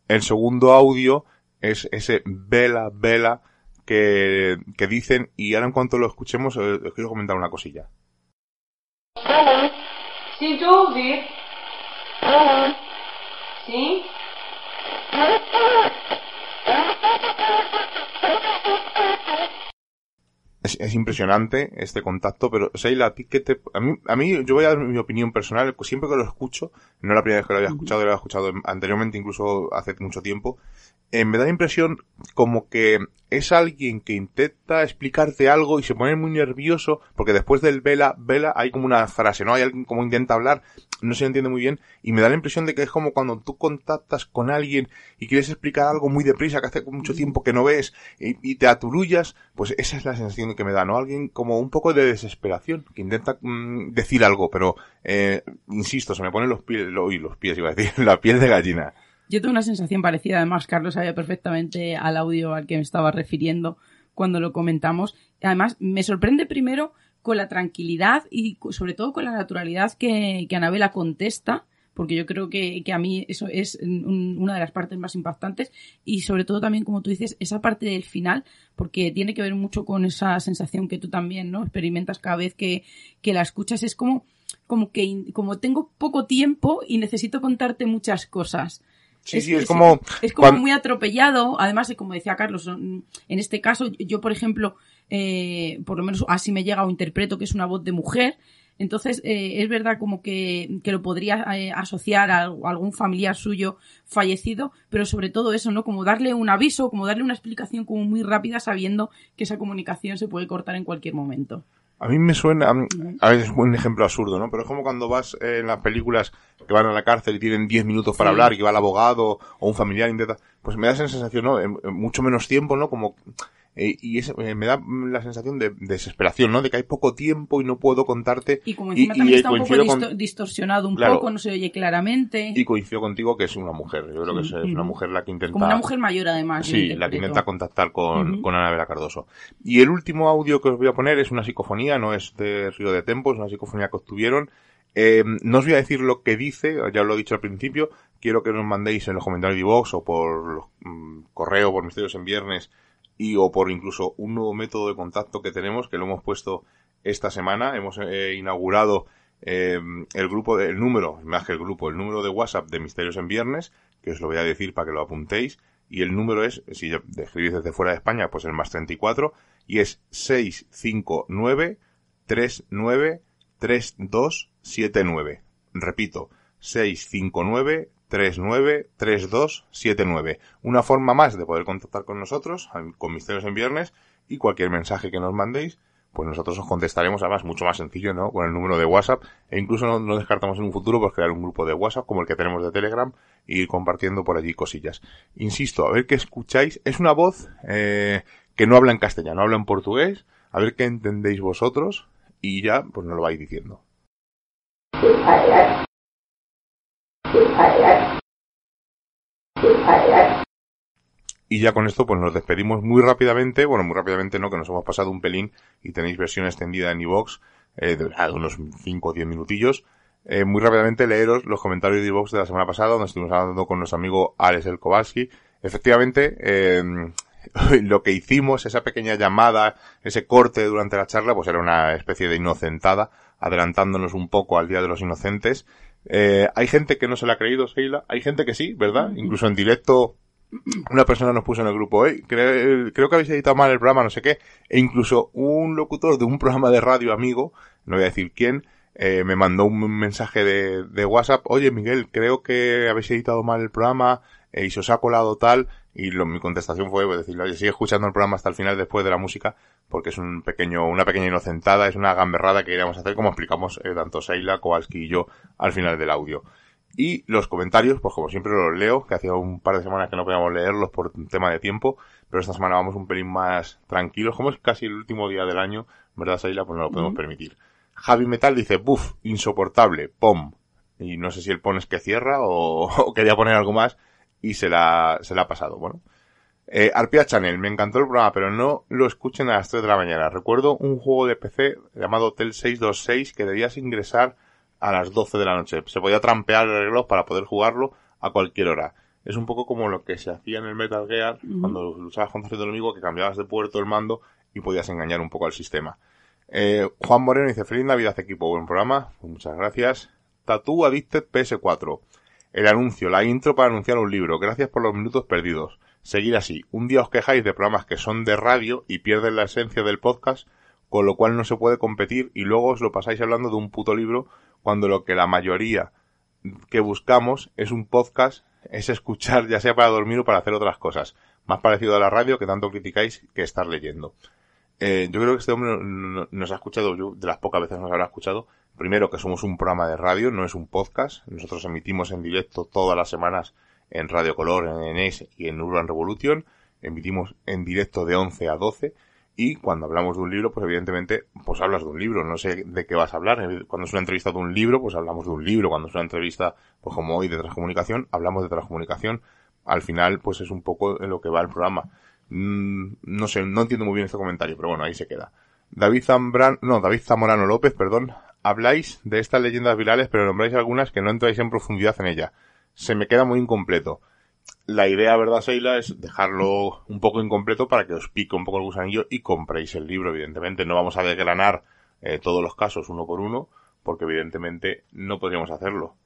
El segundo audio es ese vela, vela que, que dicen y ahora en cuanto lo escuchemos eh, os quiero comentar una cosilla. Sinto ouvir. Sim? es, impresionante este contacto, pero Seila, a ti que te, a mí, a mí, yo voy a dar mi opinión personal, siempre que lo escucho, no la primera vez que lo había escuchado, lo había escuchado anteriormente, incluso hace mucho tiempo, eh, me da la impresión como que es alguien que intenta explicarte algo y se pone muy nervioso porque después del vela, vela hay como una frase, ¿no? Hay alguien como intenta hablar, no se entiende muy bien y me da la impresión de que es como cuando tú contactas con alguien y quieres explicar algo muy deprisa que hace mucho tiempo que no ves y, te aturullas, pues esa es la sensación que me da, ¿no? Alguien como un poco de desesperación que intenta mm, decir algo, pero eh, insisto, se me ponen los pies, lo, los pies iba a decir, la piel de gallina. Yo tengo una sensación parecida, además Carlos sabía perfectamente al audio al que me estaba refiriendo cuando lo comentamos. Además, me sorprende primero con la tranquilidad y sobre todo con la naturalidad que, que Anabela contesta, porque yo creo que, que a mí eso es una de las partes más impactantes y sobre todo también, como tú dices, esa parte del final, porque tiene que ver mucho con esa sensación que tú también, ¿no? Experimentas cada vez que, que la escuchas, es como, como que, como tengo poco tiempo y necesito contarte muchas cosas. Sí, sí, es, como... Es como muy atropellado. Además, como decía Carlos, en este caso, yo, por ejemplo, eh, por lo menos así me llega o interpreto que es una voz de mujer, entonces, eh, es verdad como que, que lo podría eh, asociar a, algún familiar suyo fallecido, pero sobre todo eso, ¿no? Como darle un aviso, como darle una explicación como muy rápida sabiendo que esa comunicación se puede cortar en cualquier momento. A mí me suena, a veces es un ejemplo absurdo, ¿no? Pero es como cuando vas en las películas que van a la cárcel y tienen 10 minutos para hablar y que va el abogado o un familiar intenta, pues me da esa sensación, ¿no? En, mucho menos tiempo, ¿no? Como eh, y eh, me da la sensación de, desesperación, ¿no? De que hay poco tiempo y no puedo contarte. Y como encima también está un poco distorsionado un poco, no se oye claramente. Y coincido contigo que es una mujer. Yo creo que es, una mujer la que intenta... Como una mujer mayor además. Sí, la que intenta contactar con, con Ana Vera Cardoso. Y el último audio que os voy a poner es una psicofonía, no es de Río de Tempo, es una psicofonía que obtuvieron. Eh, no os voy a decir lo que dice, ya lo he dicho al principio, quiero que nos mandéis en los comentarios de Vox o por mm, correo, por misterios en viernes, y o por incluso un nuevo método de contacto que tenemos, que lo hemos puesto esta semana. Hemos eh, inaugurado eh, el grupo, de, el número, más que el grupo, el número de WhatsApp de Misterios en Viernes, que os lo voy a decir para que lo apuntéis. Y el número es, si escribís desde fuera de España, pues el más 34, y es 659 39 3279. Repito, 659 393279. Una forma más de poder contactar con nosotros, con Misterios en Viernes, y cualquier mensaje que nos mandéis, pues nosotros os contestaremos, además, mucho más sencillo, ¿no? Con el número de WhatsApp, e incluso no, descartamos en un futuro pues crear un grupo de WhatsApp como el que tenemos de Telegram y ir compartiendo por allí cosillas. Insisto, a ver qué escucháis. Es una voz eh, que no habla en castellano, habla en portugués, a ver qué entendéis vosotros, y ya, pues nos lo vais diciendo. Y ya con esto pues nos despedimos muy rápidamente, bueno, muy rápidamente no, que nos hemos pasado un pelín y tenéis versión extendida en iVox eh, de, unos 5 o 10 minutillos. Eh, muy rápidamente leeros los comentarios de iVox de la semana pasada, donde estuvimos hablando con nuestro amigo Alex El Kowalski. Efectivamente, eh, lo que hicimos, esa pequeña llamada, ese corte durante la charla, pues era una especie de inocentada, adelantándonos un poco al Día de los Inocentes. Eh, hay gente que no se la ha creído, Sheila. Hay gente que sí, ¿verdad? Incluso en directo una persona nos puso en el grupo, hey, creo, que habéis editado mal el programa, no sé qué. E incluso un locutor de un programa de radio amigo, no voy a decir quién, eh, me mandó un mensaje de, de, WhatsApp, oye Miguel, creo que habéis editado mal el programa eh, y se os ha colado tal. Y lo, mi contestación fue pues, decirle, oye, sigue escuchando el programa hasta el final después de la música, porque es un pequeño, una pequeña inocentada, es una gamberrada que queríamos hacer, como explicamos eh, tanto Seila, Kowalski y yo al final del audio. Y los comentarios, pues como siempre los leo, que hacía un par de semanas que no podíamos leerlos por un tema de tiempo, pero esta semana vamos un pelín más tranquilos, como es casi el último día del año, ¿verdad, Seila? Pues no lo podemos permitir. Javi Metal dice, buf, insoportable, pom. Y no sé si el pon es que cierra o, o quería poner algo más, y se la, se la ha pasado. Bueno. Eh, Arpia Channel, me encantó el programa, pero no lo escuchen a las 3 de la mañana. Recuerdo un juego de PC llamado Hotel 626 que debías ingresar a las 12 de la noche. Se podía trampear el reloj para poder jugarlo a cualquier hora. Es un poco como lo que se hacía en el Metal Gear cuando luchabas contra el enemigo que cambiabas de puerto el mando y podías engañar un poco al sistema. Eh, Juan Moreno dice, feliz Navidad equipo, buen programa, muchas gracias. Tattoo Addicted PS4. El anuncio, la intro para anunciar un libro. Gracias por los minutos perdidos. Seguir así. Un día os quejáis de programas que son de radio y pierden la esencia del podcast, con lo cual no se puede competir y luego os lo pasáis hablando de un puto libro cuando lo que la mayoría que buscamos es un podcast, es escuchar ya sea para dormir o para hacer otras cosas. Más parecido a la radio que tanto criticáis que estar leyendo. Eh, yo creo que este hombre nos ha escuchado, yo, de las pocas veces nos habrá escuchado, primero que somos un programa de radio, no es un podcast. Nosotros emitimos en directo todas las semanas en Radio Color, en ENES y en Urban Revolution. Emitimos en directo de 11 a 12. Y cuando hablamos de un libro, pues evidentemente, pues hablas de un libro. No sé de qué vas a hablar. Cuando es una entrevista de un libro, pues hablamos de un libro. Cuando es una entrevista, pues como hoy, de transcomunicación, hablamos de transcomunicación. Al final, pues es un poco en lo que va el programa. Mm, no sé, no entiendo muy bien este comentario, pero bueno, ahí se queda. David Zambrano, no, David Zamorano López, perdón, habláis de estas leyendas virales, pero nombráis algunas que no entráis en profundidad en ella. Se me queda muy incompleto. La idea, ¿verdad, Seila? Es dejarlo un poco incompleto para que os pique un poco el gusanillo y compréis el libro, evidentemente. No vamos a desgranar eh, todos los casos uno por uno, porque evidentemente no podríamos hacerlo.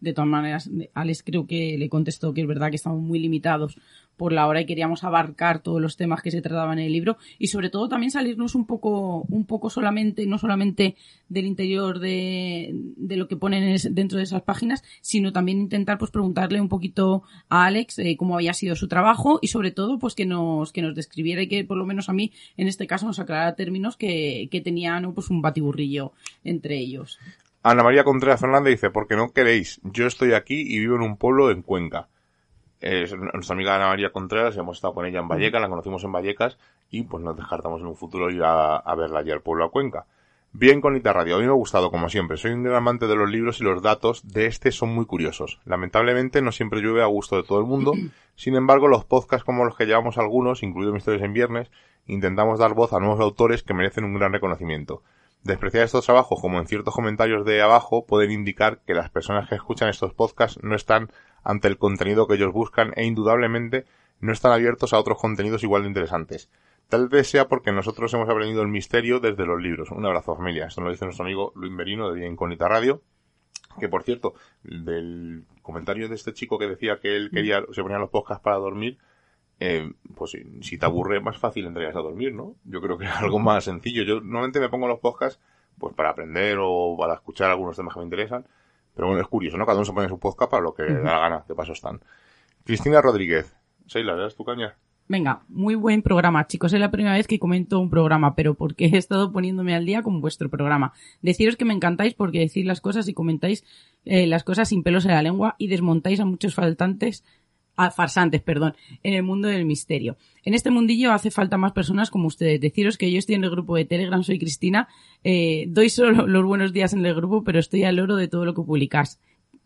De todas maneras, Alex creo que le contestó que es verdad que estamos muy limitados por la hora y queríamos abarcar todos los temas que se trataban en el libro. Y sobre todo también salirnos un poco, un poco solamente, no solamente del interior de, de lo que ponen dentro de esas páginas, sino también intentar pues preguntarle un poquito a Alex eh, cómo había sido su trabajo y sobre todo pues que nos, que nos describiera y que por lo menos a mí en este caso nos aclarara términos que, que tenían pues un batiburrillo entre ellos. Ana María Contreras Fernández dice, porque no queréis, yo estoy aquí y vivo en un pueblo en Cuenca es nuestra amiga Ana María Contreras, hemos estado con ella en Vallecas, la conocimos en Vallecas y pues nos descartamos en un futuro ir a, verla allí al pueblo a Cuenca. Bien con Ita Radio, a mí me ha gustado como siempre, soy un gran amante de los libros y los datos de este son muy curiosos. Lamentablemente no siempre llueve a gusto de todo el mundo, sin embargo los podcasts como los que llevamos algunos, incluido Misterios en Viernes, intentamos dar voz a nuevos autores que merecen un gran reconocimiento. Despreciar estos trabajos, como en ciertos comentarios de abajo, pueden indicar que las personas que escuchan estos podcasts no están ante el contenido que ellos buscan e indudablemente no están abiertos a otros contenidos igual de interesantes. Tal vez sea porque nosotros hemos aprendido el misterio desde los libros. Un abrazo familia. Esto lo dice nuestro amigo Luis Merino de Vía Incógnita Radio. Que por cierto, del comentario de este chico que decía que él quería, se ponía los podcasts para dormir, eh, pues si te aburre, más fácil entrarías a dormir, ¿no? Yo creo que es algo más sencillo. Yo normalmente me pongo los podcasts pues para aprender o para escuchar algunos temas que me interesan, pero bueno, es curioso, ¿no? Cada uno se pone su podcast para lo que da la gana, de paso están. Cristina Rodríguez. Seila, ¿le das tu caña? Venga, muy buen programa, chicos. Es la primera vez que comento un programa, pero porque he estado poniéndome al día con vuestro programa. Deciros que me encantáis porque decís las cosas y comentáis eh, las cosas sin pelos en la lengua y desmontáis a muchos faltantes farsantes, perdón, en el mundo del misterio. En este mundillo hace falta más personas como ustedes. Deciros que yo estoy en el grupo de Telegram, soy Cristina, eh, doy solo los buenos días en el grupo, pero estoy al oro de todo lo que publicáis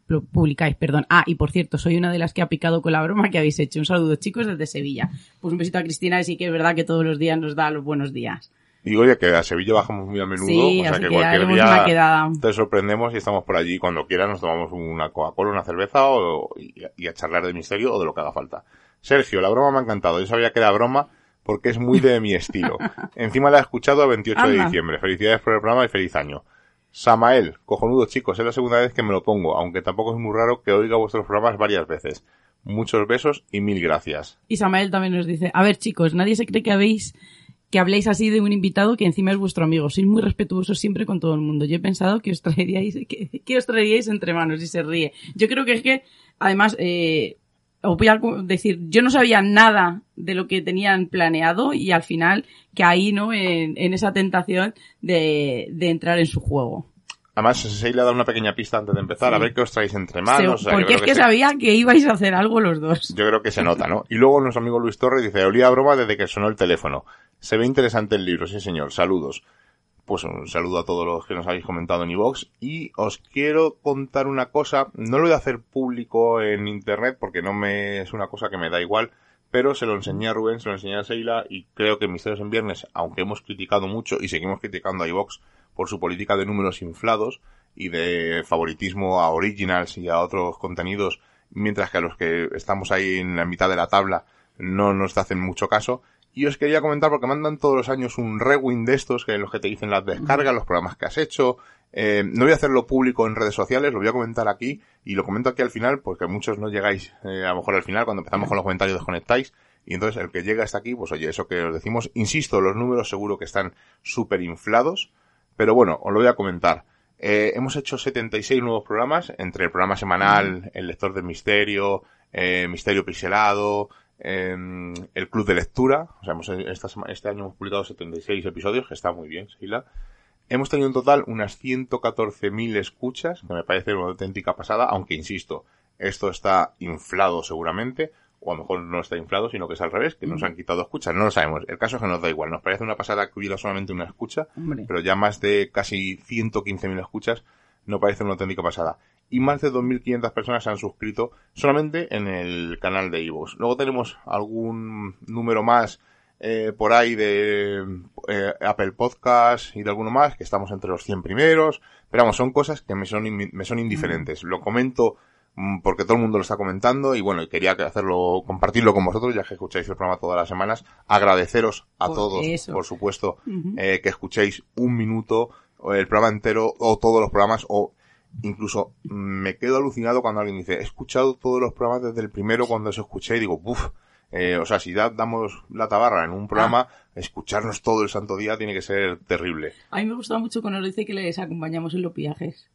publicáis, perdón. Ah, y por cierto, soy una de las que ha picado con la broma que habéis hecho. Un saludo, chicos, desde Sevilla. Pues un besito a Cristina, y sí que es verdad que todos los días nos da los buenos días. Y oye, que a Sevilla bajamos muy a menudo, o sea que, cualquier día te sorprendemos y estamos por allí cuando quieras, nos tomamos una Coca-Cola, una cerveza o, y, a charlar de misterio o de lo que haga falta. Sergio, la broma me ha encantado, yo sabía que era broma porque es muy de mi estilo. Encima la he escuchado el 28 de diciembre. Felicidades por el programa y feliz año. Samael, cojonudo chicos, es la segunda vez que me lo pongo, aunque tampoco es muy raro que oiga vuestros programas varias veces. Muchos besos y mil gracias. Y Samael también nos dice, a ver chicos, nadie se cree que habéis que habléis así de un invitado que encima es vuestro amigo. Sois muy respetuosos siempre con todo el mundo. Yo he pensado que os traeríais, que, os traeríais entre manos y se ríe. Yo creo que es que, además, eh, os voy a decir, yo no sabía nada de lo que tenían planeado y al final caí, ¿no? En, esa tentación de, entrar en su juego. Además, le ha dado una pequeña pista antes de empezar, a ver qué os traéis entre manos. porque es que, sabía que ibais a hacer algo los dos. Yo creo que se nota, ¿no? Y luego nuestro amigo Luis Torres dice, olía broma desde que sonó el teléfono. Se ve interesante el libro, sí señor, saludos. Pues un saludo a todos los que nos habéis comentado en iVox y os quiero contar una cosa, no lo voy a hacer público en internet porque no me es una cosa que me da igual, pero se lo enseñé a Rubén, se lo enseñé a Seila y creo que Misterios en Viernes, aunque hemos criticado mucho y seguimos criticando a iVox por su política de números inflados y de favoritismo a originals y a otros contenidos, mientras que a los que estamos ahí en la mitad de la tabla no nos hacen mucho caso, y os quería comentar porque mandan todos los años un rewind de estos, que en los que te dicen las descargas, los programas que has hecho. Eh, no voy a hacerlo público en redes sociales, lo voy a comentar aquí y lo comento aquí al final porque muchos no llegáis eh, a lo mejor al final cuando empezamos con los comentarios desconectáis y entonces el que llega hasta aquí, pues oye, eso que os decimos, insisto, los números seguro que están súper inflados, pero bueno, os lo voy a comentar. Eh, hemos hecho 76 nuevos programas, entre el programa semanal, el lector del misterio, eh, misterio pixelado, el club de lectura. O sea, hemos, este año hemos publicado 76 episodios, que está muy bien, Sila. Hemos tenido en total unas 114.000 escuchas, que me parece una auténtica pasada, aunque insisto, esto está inflado seguramente, o a lo mejor no está inflado, sino que es al revés, que nos han quitado escuchas, no lo sabemos. El caso es que nos da igual, nos parece una pasada que hubiera solamente una escucha, pero ya más de casi 115.000 escuchas no parece una auténtica pasada y más de 2.500 personas se han suscrito solamente en el canal de Ivox. Luego tenemos algún número más eh, por ahí de eh, Apple Podcast y de alguno más, que estamos entre los 100 primeros. Pero vamos, son cosas que me son, me son indiferentes. Lo comento mm, porque todo el mundo lo está comentando y bueno, quería hacerlo, compartirlo con vosotros, ya que escucháis el programa todas las semanas. Agradeceros a todos, por supuesto, eh, que escuchéis un minuto, el programa entero, o todos los programas, o incluso me quedo alucinado cuando alguien dice, he escuchado todos los programas desde el primero cuando os escuché y digo, uff, eh, o sea, si ya damos la tabarra en un programa, ah. escucharnos todo el santo día tiene que ser terrible. A mí me gusta mucho cuando nos dice que les acompañamos en los viajes.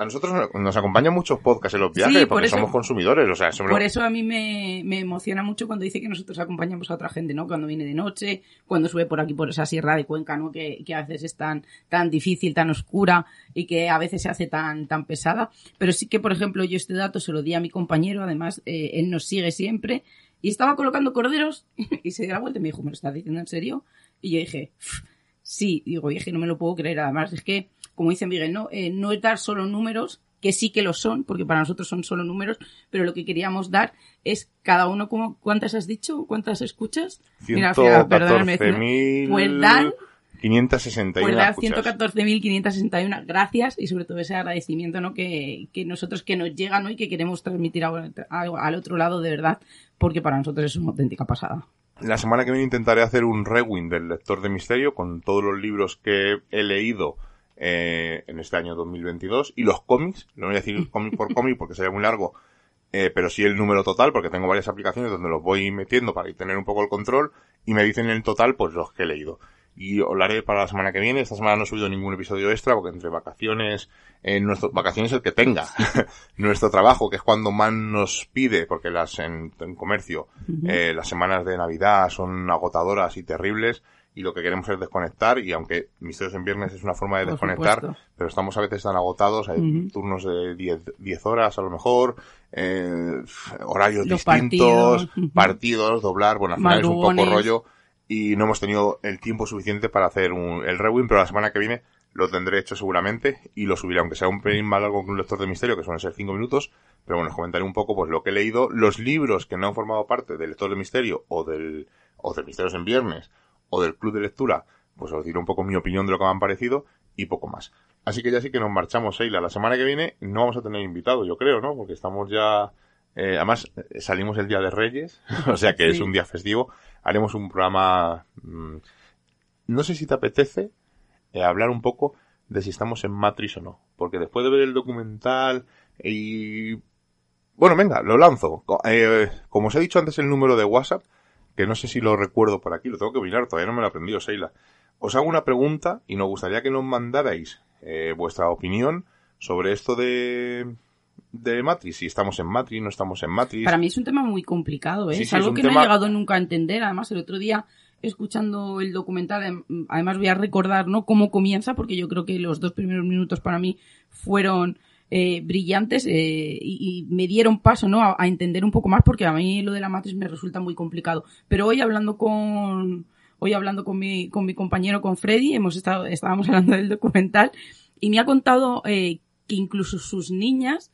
A nosotros nos acompañan muchos podcasts en los viajes porque somos consumidores, o sea, Por eso a mí me, me, emociona mucho cuando dice que nosotros acompañamos a otra gente, ¿no? Cuando viene de noche, cuando sube por aquí por esa sierra de Cuenca, ¿no? Que, que a veces es tan, tan difícil, tan oscura y que a veces se hace tan, tan pesada. Pero sí que, por ejemplo, yo este dato se lo di a mi compañero, además, eh, él nos sigue siempre y estaba colocando corderos y se dio la vuelta y me dijo, ¿me lo estás diciendo en serio? Y yo dije, sí, digo, dije, no me lo puedo creer. Además, es que como dice Miguel, ¿no? Eh, no es dar solo números, que sí que lo son, porque para nosotros son solo números, pero lo que queríamos dar es cada uno, como, ¿cuántas has dicho? ¿Cuántas escuchas? Mira, perdóname. Pues dan 561 pues 114.561 gracias y sobre todo ese agradecimiento ¿no? que, que nosotros que nos llega ¿no? y que queremos transmitir al otro lado de verdad porque para nosotros es una auténtica pasada. La semana que viene intentaré hacer un rewind del lector de misterio con todos los libros que he leído eh, en este año 2022. Y los cómics, no voy a decir cómic por cómic porque sería muy largo, eh, pero sí el número total porque tengo varias aplicaciones donde los voy metiendo para tener un poco el control y me dicen el total pues los que he leído. Y hablaré para la semana que viene. Esta semana no he subido ningún episodio extra porque entre vacaciones, en nuestro, vacaciones el que tenga, nuestro trabajo, que es cuando más nos pide, porque las en, comercio, eh, las semanas de Navidad son agotadoras y terribles y lo que queremos es desconectar y aunque Misterios en Viernes es una forma de desconectar, pero estamos a veces tan agotados, hay turnos de 10 horas a lo mejor, eh, horarios distintos, partidos. doblar, bueno, al final es un poco rollo y no hemos tenido el tiempo suficiente para hacer un, el rewind, pero la semana que viene lo tendré hecho seguramente y lo subiré, aunque sea un pelín más largo que un lector de misterio, que suelen ser 5 minutos, pero bueno, os comentaré un poco pues lo que he leído, los libros que no han formado parte del lector de misterio o del, o de Misterios en Viernes, o del club de lectura, pues os diré un poco mi opinión de lo que me han parecido y poco más. Así que ya sí que nos marchamos, Seila. La semana que viene no vamos a tener invitado, yo creo, ¿no? Porque estamos ya... Eh, además, eh, salimos el Día de Reyes, o sea que es un día festivo. Haremos un programa... Mm, no sé si te apetece eh, hablar un poco de si estamos en Matrix o no. Porque después de ver el documental y... Bueno, venga, lo lanzo. como os he dicho antes el número de WhatsApp, que no sé si lo recuerdo por aquí, lo tengo que mirar, todavía no me lo he aprendido, Seila. Os hago una pregunta y nos gustaría que nos mandarais eh, vuestra opinión sobre esto de, de Matrix, si estamos en Matrix, no estamos en Matrix. Para mí es un tema muy complicado, ¿eh? es algo que no he llegado nunca a entender. Además, el otro día, escuchando el documental, em, además voy a recordar ¿no? cómo comienza, porque yo creo que los dos primeros minutos para mí fueron eh, brillantes eh, y, me dieron paso ¿no? A, entender un poco más porque a mí lo de la matriz me resulta muy complicado. Pero hoy hablando con hoy hablando con mi, con mi compañero, con Freddy, hemos estado, estábamos hablando del documental y me ha contado eh, que incluso sus niñas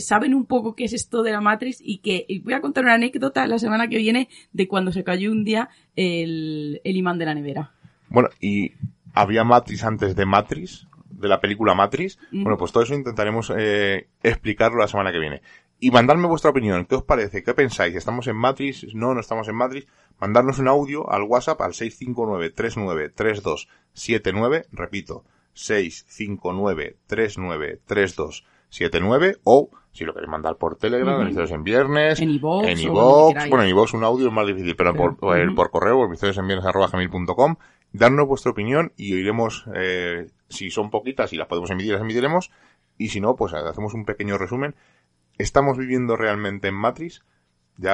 saben un poco qué es esto de la Matrix y que voy a contar una anécdota la semana que viene de cuando se cayó un día el, el imán de la nevera. Bueno, y había Matrix antes de Matrix de la película Matrix. Bueno, pues todo eso intentaremos eh, explicarlo la semana que viene. Y mandadme vuestra opinión. ¿Qué os parece? ¿Qué pensáis? ¿Estamos en Matrix? No, no estamos en Matrix. Mandarnos un audio al WhatsApp al 659-393279. Repito, 659-393279. O, si lo queréis mandar por Telegram, uh en viernes. En iVoox. En iVoox. Bueno, en iVoox un audio es más difícil, pero, por, por, correo, misterios en viernes darnos vuestra opinión y oiremos, eh, si son poquitas y las podemos emitir, las emitiremos, y si no, pues hacemos un pequeño resumen. ¿Estamos viviendo realmente en Matrix?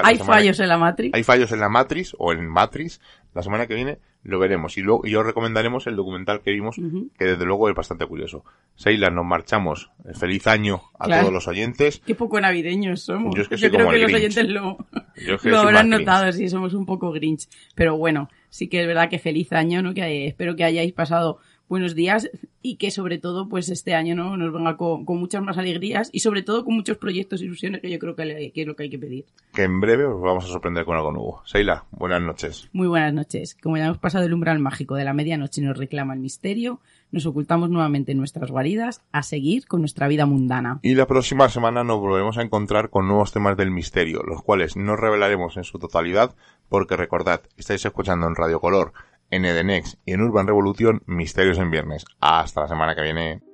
¿Hay fallos en la Matrix? Hay fallos en la Matrix o en Matrix. La semana que viene lo veremos. Y luego y os recomendaremos el documental que vimos, que desde luego es bastante curioso. Seila, nos marchamos. Feliz año a todos los oyentes. Qué poco navideños somos. Yo, creo que los oyentes lo, lo habrán notado, sí, somos un poco grinch. Pero bueno, sí que es verdad que feliz año, ¿no? Que espero que hayáis pasado buenos días y que sobre todo pues este año no nos venga con, muchas más alegrías y sobre todo con muchos proyectos y ilusiones que yo creo que, es lo que hay que pedir. Que en breve os vamos a sorprender con algo nuevo. Seila, buenas noches. Muy buenas noches. Como ya hemos pasado el umbral mágico de la medianoche y nos reclama el misterio, nos ocultamos nuevamente en nuestras guaridas a seguir con nuestra vida mundana. Y la próxima semana nos volvemos a encontrar con nuevos temas del misterio, los cuales no revelaremos en su totalidad porque recordad, estáis escuchando en Radio Color en Edenex y en Urban Revolución Misterios en Viernes. Hasta la semana que viene.